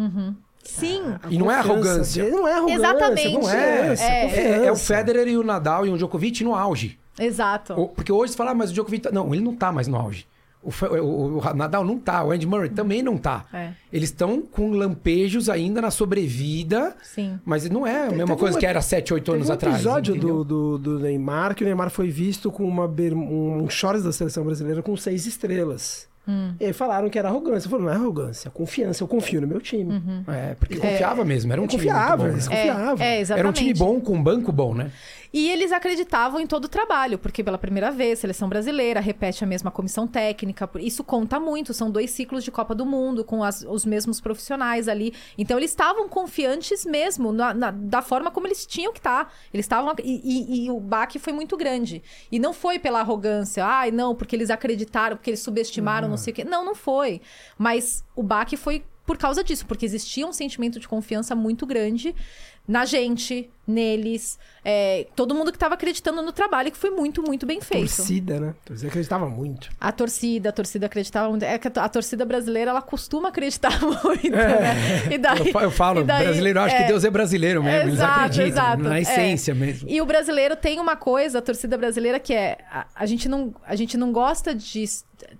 Sim, A E não é arrogância. Não é arrogância. Exatamente. Não é, confiança, É, é, é o. Federer e o Nadal e o Djokovic no auge. exato. O- Porque hoje você fala, ah, mas o Djokovic. Tá... Não, ele não tá mais no auge. O, o- o Nadal não tá, o Andy Murray também não tá. É. Eles estão com lampejos ainda na sobrevida, Sim. mas não é a mesma teve coisa uma- que era 7, 8 Teve anos um atrás. episódio do, do, do Neymar que o Neymar foi visto com uma um shorts da seleção brasileira com seis estrelas. Hum. E aí falaram que era arrogância. Eu falei, não é arrogância, é confiança. Eu confio no meu time. Uhum. É, porque confiava mesmo, era um time confiava, bom, eles né? confiavam. É, é, exatamente. Era um time bom com um banco bom, né? E eles acreditavam em todo o trabalho, porque pela primeira vez, seleção brasileira repete a mesma comissão técnica. Isso conta muito, são dois ciclos de Copa do Mundo, com as- os mesmos profissionais ali. Então, eles estavam confiantes mesmo na- na- da forma como eles tinham que estar. Eles estavam. E, e- e o baque foi muito grande. E não foi pela arrogância, ai, não, porque eles acreditaram, porque eles subestimaram, não sei o quê. Não, não foi. Mas o baque foi por causa disso, porque existia um sentimento de confiança muito grande na gente, neles, é, todo mundo que estava acreditando no trabalho, que foi muito, muito bem feito. Torcida, né? A torcida acreditava muito. A torcida, a torcida acreditava muito. É que a to- a torcida brasileira, ela costuma acreditar muito, né? E daí, Eu, eu falo, daí- brasileiro, eu acho é, que Deus é brasileiro mesmo, Exato, eles acreditam, exato, na é. essência mesmo. E o brasileiro tem uma coisa, a torcida brasileira, que é. A, a gente não, a gente não gosta de.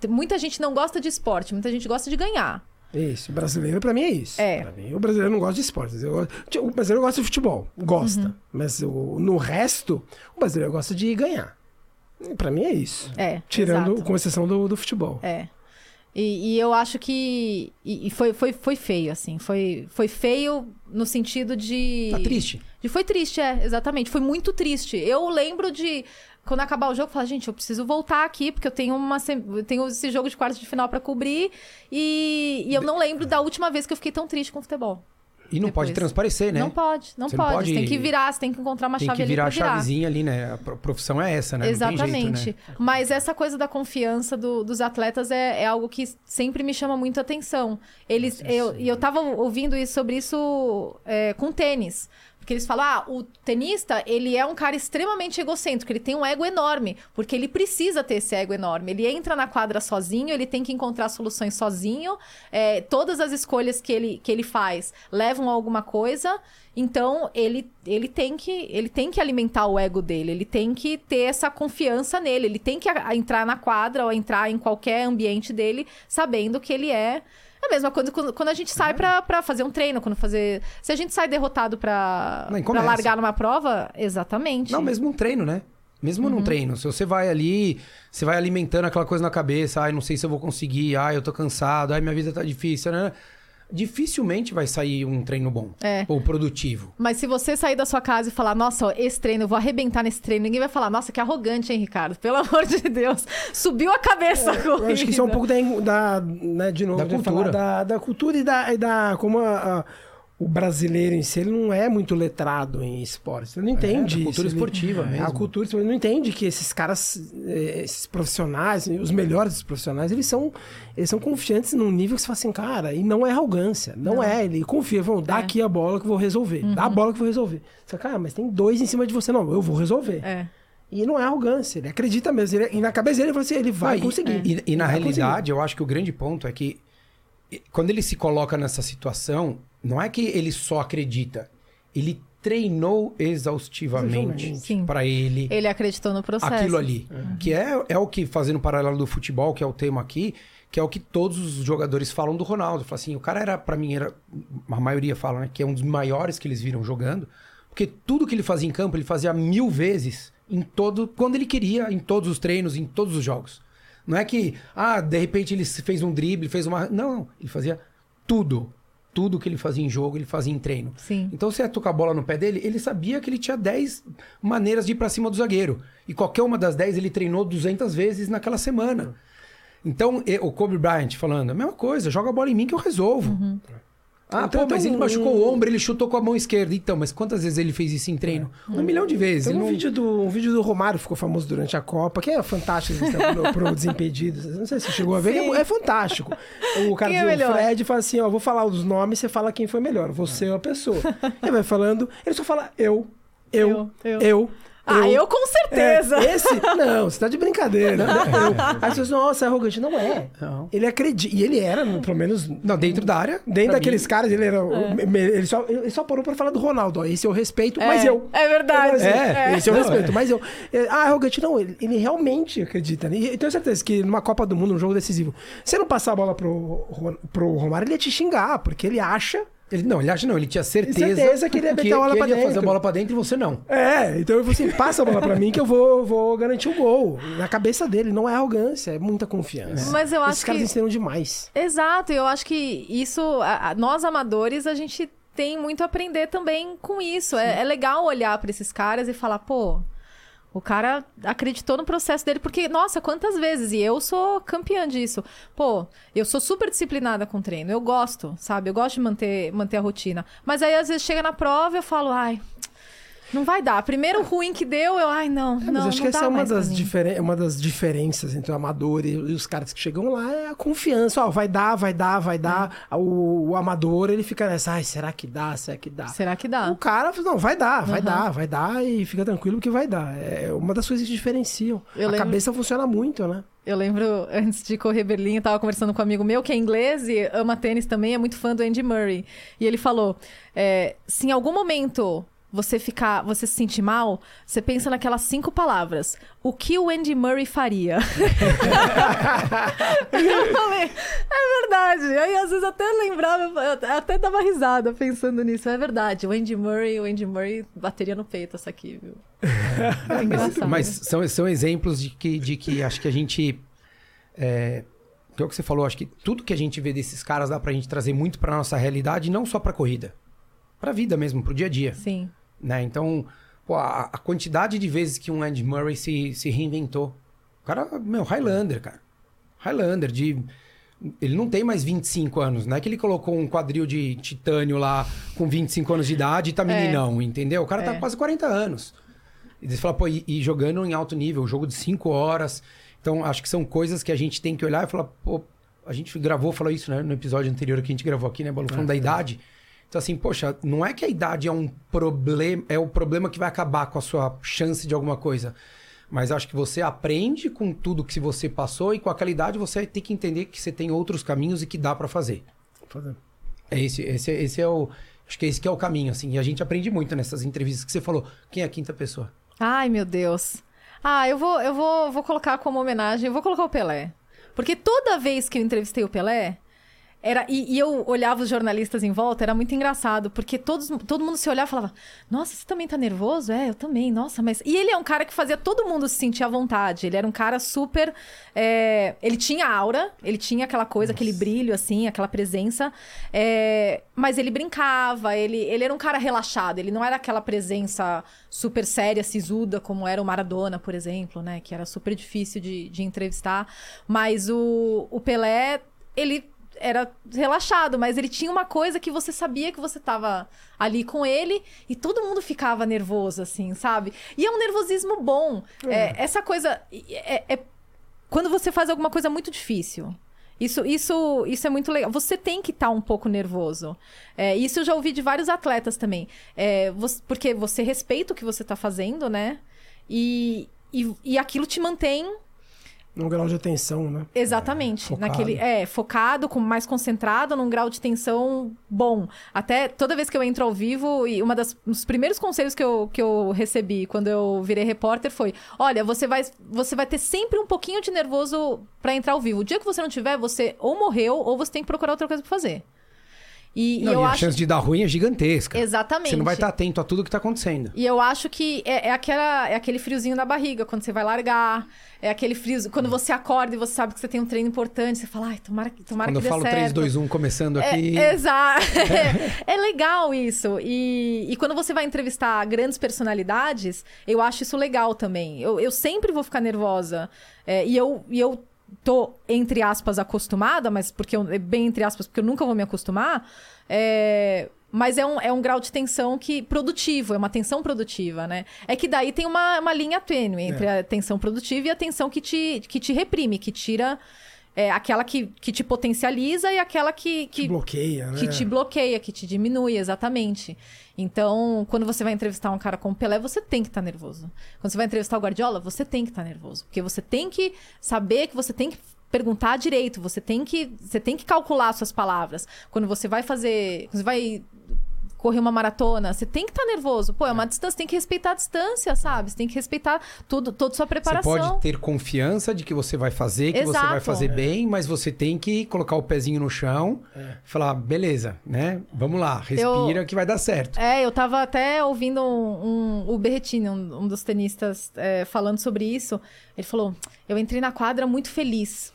Muita gente não gosta de esporte, muita gente gosta de ganhar. Isso, o brasileiro pra mim é isso. É. Pra mim, o brasileiro não gosta de esportes. Eu gosto- O brasileiro gosta de futebol, gosta. Uhum. Mas o- no resto, o brasileiro gosta de ganhar. Pra mim é isso. É. Tirando, exato. com exceção do, do futebol. É. E, e eu acho que. E, e foi, foi, foi feio, assim. Foi, foi feio no sentido de. Tá triste. De foi triste, é, exatamente. Foi muito triste. Eu lembro de. Quando acabar o jogo, falar, gente, eu preciso voltar aqui, porque eu tenho, uma, eu tenho esse jogo de quartos de final pra cobrir. E, e eu não lembro da última vez que eu fiquei tão triste com o futebol. E não Depois. pode transparecer, né? Não pode, não pode. pode- tem que virar, você tem que encontrar uma Tem chave que ali virar pra a virar. chavezinha ali, né? A pro- profissão é essa, né? Tem Exatamente. jeito, né? Mas essa coisa da confiança do- dos atletas é, é algo que sempre me chama muito atenção. Eles, eu, e eu tava ouvindo isso- sobre isso é, com tênis. Porque eles falam, ah, o tenista, ele é um cara extremamente egocêntrico, ele tem um ego enorme, porque ele precisa ter esse ego enorme. Ele entra na quadra sozinho, ele tem que encontrar soluções sozinho, é, todas as escolhas que ele, que ele faz levam a alguma coisa, então ele, ele, tem que, ele tem que alimentar o ego dele, ele tem que ter essa confiança nele, ele tem que a- a entrar na quadra ou entrar em qualquer ambiente dele sabendo que ele é. É a mesma coisa quando, quando a gente sai pra, pra fazer um treino, quando fazer. Se a gente sai derrotado pra, Nem pra começa. largar numa prova, exatamente. Não, mesmo um treino, né? Mesmo Uhum. num treino. Se você vai ali, você vai alimentando aquela coisa na cabeça, ai, não sei se eu vou conseguir, ai, eu tô cansado, ai, minha vida tá difícil, né? Dificilmente vai sair um treino bom É. ou produtivo. Mas se você sair da sua casa e falar, nossa, ó, esse treino, eu vou arrebentar nesse treino, ninguém vai falar, nossa, que arrogante, hein, Ricardo? Pelo amor de Deus. Subiu a cabeça com Eu acho que isso é um pouco da, da né, de novo, Da cultura. falar da, da cultura e da, e da como a- a- o brasileiro em si ele não é muito letrado em esportes. Ele não entende da cultura isso. Ele- esportiva mesmo. A cultura esportiva, ele não entende que esses caras, eh, esses profissionais, os melhores dos profissionais, eles são, eles são confiantes num nível que você fala assim, cara, e não é arrogância. Não, é, ele confia, vão dá É. aqui a bola que eu vou resolver. Dá a bola que eu vou resolver. Você fala, cara, mas tem dois em cima de você. Não, eu vou resolver. É. E não é arrogância, ele acredita mesmo. Ele- e na cabeça dele, ele fala assim, ele vai Ah, e- conseguir. E, e na realidade, eu acho que o grande ponto é que quando ele se coloca nessa situação, não é que ele só acredita. ele treinou exaustivamente para ele Ele acreditou no processo. aquilo ali. Que é, é o que, fazendo paralelo do futebol, que é o tema aqui, que é o que todos os jogadores falam do Ronaldo. Fala assim, o cara era, para mim, era. A maioria fala, né? Que é um dos maiores que eles viram jogando. Porque tudo que ele fazia em campo, ele fazia mil vezes em todo. Quando ele queria, em todos os treinos, em todos os jogos. Não é que, ah, de repente ele fez um drible, fez uma. Não, não. Ele fazia tudo. Tudo que ele fazia em jogo, ele fazia em treino. Sim. Então, você ia tocar a bola no pé dele, ele sabia que ele tinha 10 maneiras de ir pra cima do zagueiro. E qualquer uma das 10 ele treinou 200 vezes naquela semana. Então, o Kobe Bryant falando, a mesma coisa, joga a bola em mim que eu resolvo. Uhum. Ah, Então, pô, mas tem ele um- machucou o ombro, ele chutou com a mão esquerda. Então, mas quantas vezes ele fez isso em treino? Um milhão de vezes. Tem um, não- vídeo do, um vídeo do Romário ficou famoso durante a Copa, que é fantástico assim, pro, pro Desimpedidos. Não sei se você chegou a ver, é, é fantástico. O cara Quem é diz, o melhor? Fred fala assim: ó, vou falar os nomes, você fala quem foi melhor, você ou a pessoa. Ele vai falando, ele só fala eu, eu, Eu, eu. eu. Ah, eu com certeza. É, esse? Não, você tá de brincadeira. Eu. Aí você nossa, é arrogante. Não é. Não. Ele acredita. E ele era, pelo menos. Não, dentro da área. Dentro pra daqueles mim, caras, ele era. me- Ele, só, ele só parou pra falar do Ronaldo. Ó, esse eu respeito, mas É, eu. é verdade. É, Esse eu Não, respeito, é. mas eu. é, Ah, arrogante, não. Ele, ele realmente acredita. né? E eu tenho certeza que numa Copa do Mundo, num jogo decisivo, se não passar a bola pro, Ro- pro Romário, ele ia te xingar, porque ele acha. Ele, não, ele acha não, ele tinha certeza, certeza que ele ia meter a bola que pra ele ia fazer a dentro. bola pra dentro e você não. É, então eu falei assim: passa a bola pra mim que eu vou, vou garantir o gol. Na cabeça dele, não é arrogância, é muita confiança. Mas eu Esses acho caras que- ensinam demais. Exato, eu acho que isso, a- a- nós amadores, a gente tem muito a aprender também com isso. É, é legal olhar pra esses caras e falar, pô, o cara acreditou no processo dele, porque, nossa, quantas vezes? E eu sou campeã disso. Pô, eu sou super disciplinada com treino, eu gosto, sabe? Eu gosto de manter, manter a rotina. Mas aí, às vezes, chega na prova eu falo, ai. Não vai dar. Primeiro ruim que deu, eu, ai, não. É, não, mas acho não que essa é uma das, diferen- uma das diferenças entre o amador e, os caras que chegam lá é a confiança. Ó, vai dar, vai dar, vai dar. É. O, o amador, ele fica nessa, ai, será que dá? Será que dá? Será que dá? O cara, não, vai dar, vai Aham. dar, vai dar e fica tranquilo que vai dar. É uma das coisas que diferenciam. Eu a lembro- cabeça funciona muito, né? Eu lembro, antes de correr Berlim, eu tava conversando com um amigo meu que é inglês e ama tênis também, é muito fã do Andy Murray. E ele falou: é, se em algum momento você ficar, você se sentir mal, você pensa naquelas cinco palavras. O que o Andy Murray faria? e eu falei, é verdade. Aí às vezes até lembrava, eu até dava risada pensando nisso. É verdade, o Andy Murray, o Andy Murray bateria no peito essa aqui, viu? É engraçado. Mas são, são exemplos de que, de que acho que a gente. É, que é o que você falou, acho que tudo que a gente vê desses caras dá pra gente trazer muito pra nossa realidade, não só pra corrida. Pra vida mesmo, pro dia a dia. Sim. Né? Então, pô, a, a quantidade de vezes que um Andy Murray se, se reinventou. O cara, meu, Highlander, cara. Highlander, de. Ele não tem mais 25 anos, não é que ele colocou um quadril de titânio lá com 25 anos de idade e tá meninão, entendeu? O cara tá É. com quase 40 anos. E você fala, pô, e, e jogando em alto nível, jogo de 5 horas. Então, acho que são coisas que a gente tem que olhar e falar, pô, a gente gravou, falou isso, né, no episódio anterior que a gente gravou aqui, né, Bolo, falando da idade. Então, assim, poxa, não é que a idade é um problema, é o problema que vai acabar com a sua chance de alguma coisa. Mas acho que você aprende com tudo que você passou e com aquela idade você tem que entender que você tem outros caminhos e que dá pra fazer. É esse, esse, esse é o. Acho que esse que é o caminho, assim. E a gente aprende muito nessas entrevistas que você falou. Quem é a quinta pessoa? Ai, meu Deus. Ah, eu vou, eu vou, vou colocar como homenagem, eu vou colocar o Pelé. Porque toda vez que eu entrevistei o Pelé, era e, e eu olhava os jornalistas em volta, era muito engraçado, porque todos, todo mundo se olhava e falava: Nossa, você também tá nervoso? É, eu também, nossa, mas. E ele é um cara que fazia todo mundo se sentir à vontade. Ele era um cara super. é, Ele tinha aura, ele tinha aquela coisa, aquele brilho, assim, aquela presença. é, Mas ele brincava, ele, ele era um cara relaxado, ele não era aquela presença super séria, sisuda, como era o Maradona, por exemplo, né? Que era super difícil de, de entrevistar. Mas o, o Pelé, ele era relaxado, mas ele tinha uma coisa que você sabia que você tava ali com ele e todo mundo ficava nervoso, assim, sabe? E é um nervosismo bom. É, essa coisa. É, é quando você faz alguma coisa muito difícil. Isso, isso, isso é muito legal. Você tem que estar um pouco nervoso. É, isso eu já ouvi de vários atletas também. É, você- porque você respeita o que você está fazendo, né? E, e, e aquilo te mantém Num grau de atenção, né? Exatamente. Focado. Naquele, é, focado, com mais concentrado, num grau de tensão bom. Até toda vez que eu entro ao vivo, e uma das, um dos primeiros conselhos que eu, que eu recebi quando eu virei repórter foi: olha, você vai, você vai ter sempre um pouquinho de nervoso pra entrar ao vivo. O dia que você não tiver, você ou morreu, ou você tem que procurar outra coisa pra fazer. E, e Não, eu e a acho. chance de dar ruim é gigantesca. Exatamente. Você não vai estar atento a tudo que tá acontecendo. E eu acho que é, é aquela, é aquele friozinho na barriga quando você vai largar. É aquele frio. Quando você acorda e você sabe que você tem um treino importante, você fala, ai, tomara, que- tomara Quando eu que dê falo certo. 3, 2, 1 começando aqui. É, exato. É, é legal isso. E, e quando você vai entrevistar grandes personalidades, eu acho isso legal também. Eu, eu sempre vou ficar nervosa. É, e, eu, e eu tô, entre aspas, acostumada, mas porque eu, é bem entre aspas, porque eu nunca vou me acostumar. É, mas é um, é um grau de tensão que produtivo, é uma tensão produtiva, né? É que daí tem uma, uma linha tênue entre a tensão produtiva e a tensão que te, que te reprime, que tira é, aquela que, que te potencializa e aquela que, que, Que bloqueia, né? que te bloqueia, que te diminui, exatamente. Então, quando você vai entrevistar um cara como Pelé, você tem que estar nervoso. Quando você vai entrevistar o Guardiola, você tem que estar nervoso. Porque você tem que saber que você tem que perguntar direito, você tem que, você tem que calcular suas palavras. Quando você vai fazer. Quando você vai correr uma maratona, você tem que estar nervoso. Pô, é uma distância, tem que respeitar a distância, sabe? Você tem que respeitar tudo, toda a sua Você preparação. pode ter confiança de que você vai fazer, que você Exato. vai fazer bem, mas você tem que colocar o pezinho no chão e falar, beleza, né? Vamos lá, respira que vai dar certo. É, eu tava até ouvindo um, um- o Berretini, um, um dos tenistas, é, falando sobre isso. Ele falou: Eu entrei na quadra muito feliz.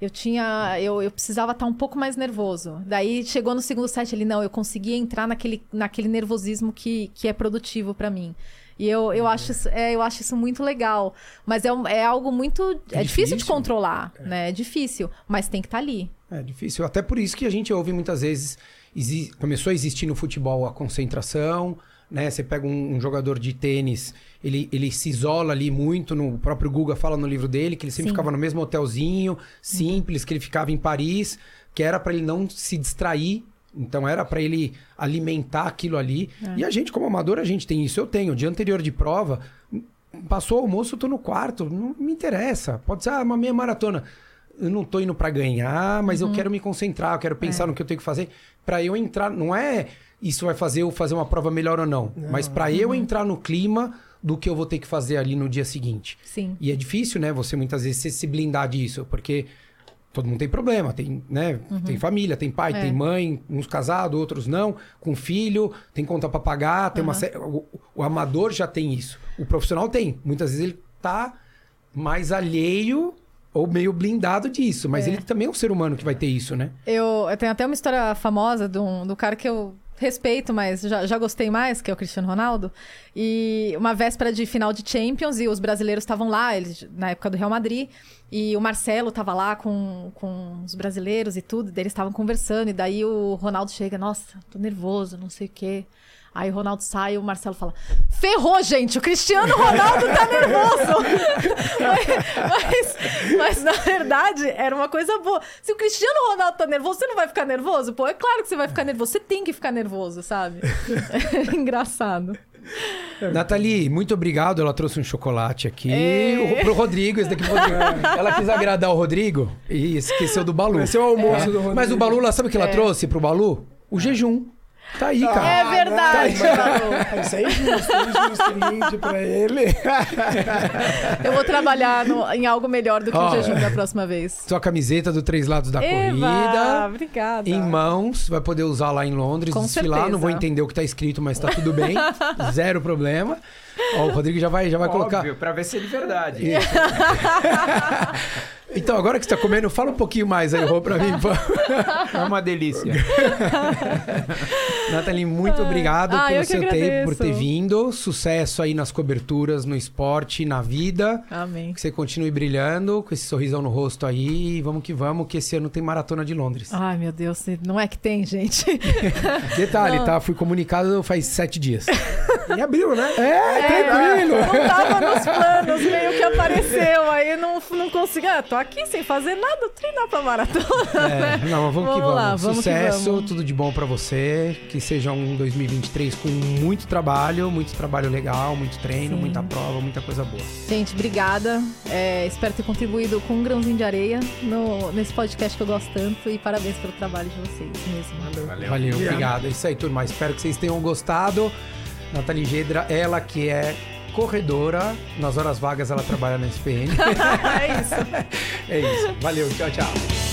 Eu tinha. Eu, eu precisava estar um pouco mais nervoso. Daí chegou no segundo set ele, não, eu consegui entrar naquele, naquele nervosismo que, que é produtivo pra mim. E eu, eu, acho isso, é, eu acho isso muito legal. Mas é, é algo muito. É, difícil de difícil. controlar, né? É difícil. Mas tem que estar ali. É difícil. Até por isso que a gente ouve muitas vezes. Começou a existir no futebol a concentração, né? Você pega um, um jogador de tênis, ele, ele se isola ali muito. No o próprio Guga fala no livro dele que ele sempre Sim. ficava no mesmo hotelzinho, simples, que ele ficava em Paris, que era para ele não se distrair. Então era para ele alimentar aquilo ali. E a gente, como amador, a gente tem isso. Eu tenho. Dia anterior de prova, passou o almoço, eu tô no quarto. Não me interessa. Pode ser ah, uma meia maratona. Eu não tô indo pra ganhar, mas eu quero me concentrar, eu quero pensar no que eu tenho que fazer Pra eu entrar, não é isso vai fazer eu fazer uma prova melhor ou não, mas pra eu entrar no clima do que eu vou ter que fazer ali no dia seguinte. Sim. E é difícil, né, você muitas vezes se- blindar disso, porque todo mundo tem problema, tem, né, tem família, tem pai, É. tem mãe, uns casados, outros não, com filho, tem conta pra pagar, tem uma sé- o, o amador já tem isso. O profissional tem. Muitas vezes ele tá mais alheio ou meio blindado disso, mas ele também é um ser humano que vai ter isso, né? Eu, eu tenho até uma história famosa um, do cara que eu respeito, mas já, já gostei mais, que é o Cristiano Ronaldo. E uma véspera de final de Champions e os brasileiros estavam lá, eles, na época do Real Madrid, e o Marcelo tava lá com, com os brasileiros e tudo, daí eles estavam conversando, e daí o Ronaldo chega, nossa, tô nervoso, não sei o quê. Aí o Ronaldo sai e o Marcelo fala: Ferrou, gente, o Cristiano Ronaldo tá nervoso. mas, mas, mas, na verdade era uma coisa boa. Se o Cristiano Ronaldo tá nervoso, você não vai ficar nervoso? Pô, é claro que você vai ficar nervoso. Você tem que ficar nervoso, sabe? Engraçado. Nathalie, muito obrigado. Ela trouxe um chocolate aqui É. o, pro Rodrigo. Esse daqui pro Rodrigo. Ela quis agradar o Rodrigo e esqueceu do Balu. Esse é o almoço do Rodrigo. Mas o Balu, sabe o que ela trouxe pro Balu? O jejum. Tá aí, cara. É verdade. Ah, Isso aí é justo, é justo brinde pra ele. Eu vou trabalhar no- em algo melhor do que o jejum da próxima vez. Sua camiseta do Três Lados da Eva, Corrida. obrigada. Em mãos, vai poder usar lá em Londres, Com desfilar. Não vou certeza. entender o que tá escrito, mas tá tudo bem. Zero problema. Ó, o Rodrigo já vai, já vai colocar. Óbvio, pra ver se é de verdade. Então, agora que você tá comendo, fala um pouquinho mais aí, Rô, pra mim. É uma delícia. Nathalie, muito obrigado Ah, pelo seu tempo, por agradeço. ter vindo. Sucesso aí nas coberturas, no esporte, na vida. Amém. Que você continue brilhando, com esse sorrisão no rosto aí. E vamos que vamos, que esse ano tem Maratona de Londres. Ai, meu Deus, não é que tem, gente. Detalhe, não. tá? Fui comunicado faz sete dias. Em abril, né? É, tranquilo. Não tava nos planos, meio que apareceu, aí não, não consegui. Ah, tô aqui. Aqui sem fazer nada, treinar pra maratona, É, né? não, mas vamos, que Vamos lá, vamos. vamos que Sucesso, vamos. tudo de bom pra você. Que seja um 2023 com muito trabalho, muito trabalho legal, muito treino, Sim. muita prova, muita coisa boa. Gente, obrigada. É, espero ter contribuído com um grãozinho de areia no, nesse podcast que eu gosto tanto. E parabéns pelo trabalho de vocês mesmo. Valeu. Valeu, Obrigado. obrigado. É isso aí, turma. Espero que vocês tenham gostado. Nathalie Gedra, ela que é corredora, nas horas vagas ela trabalha na SPN. é isso. é isso. Valeu, tchau, tchau.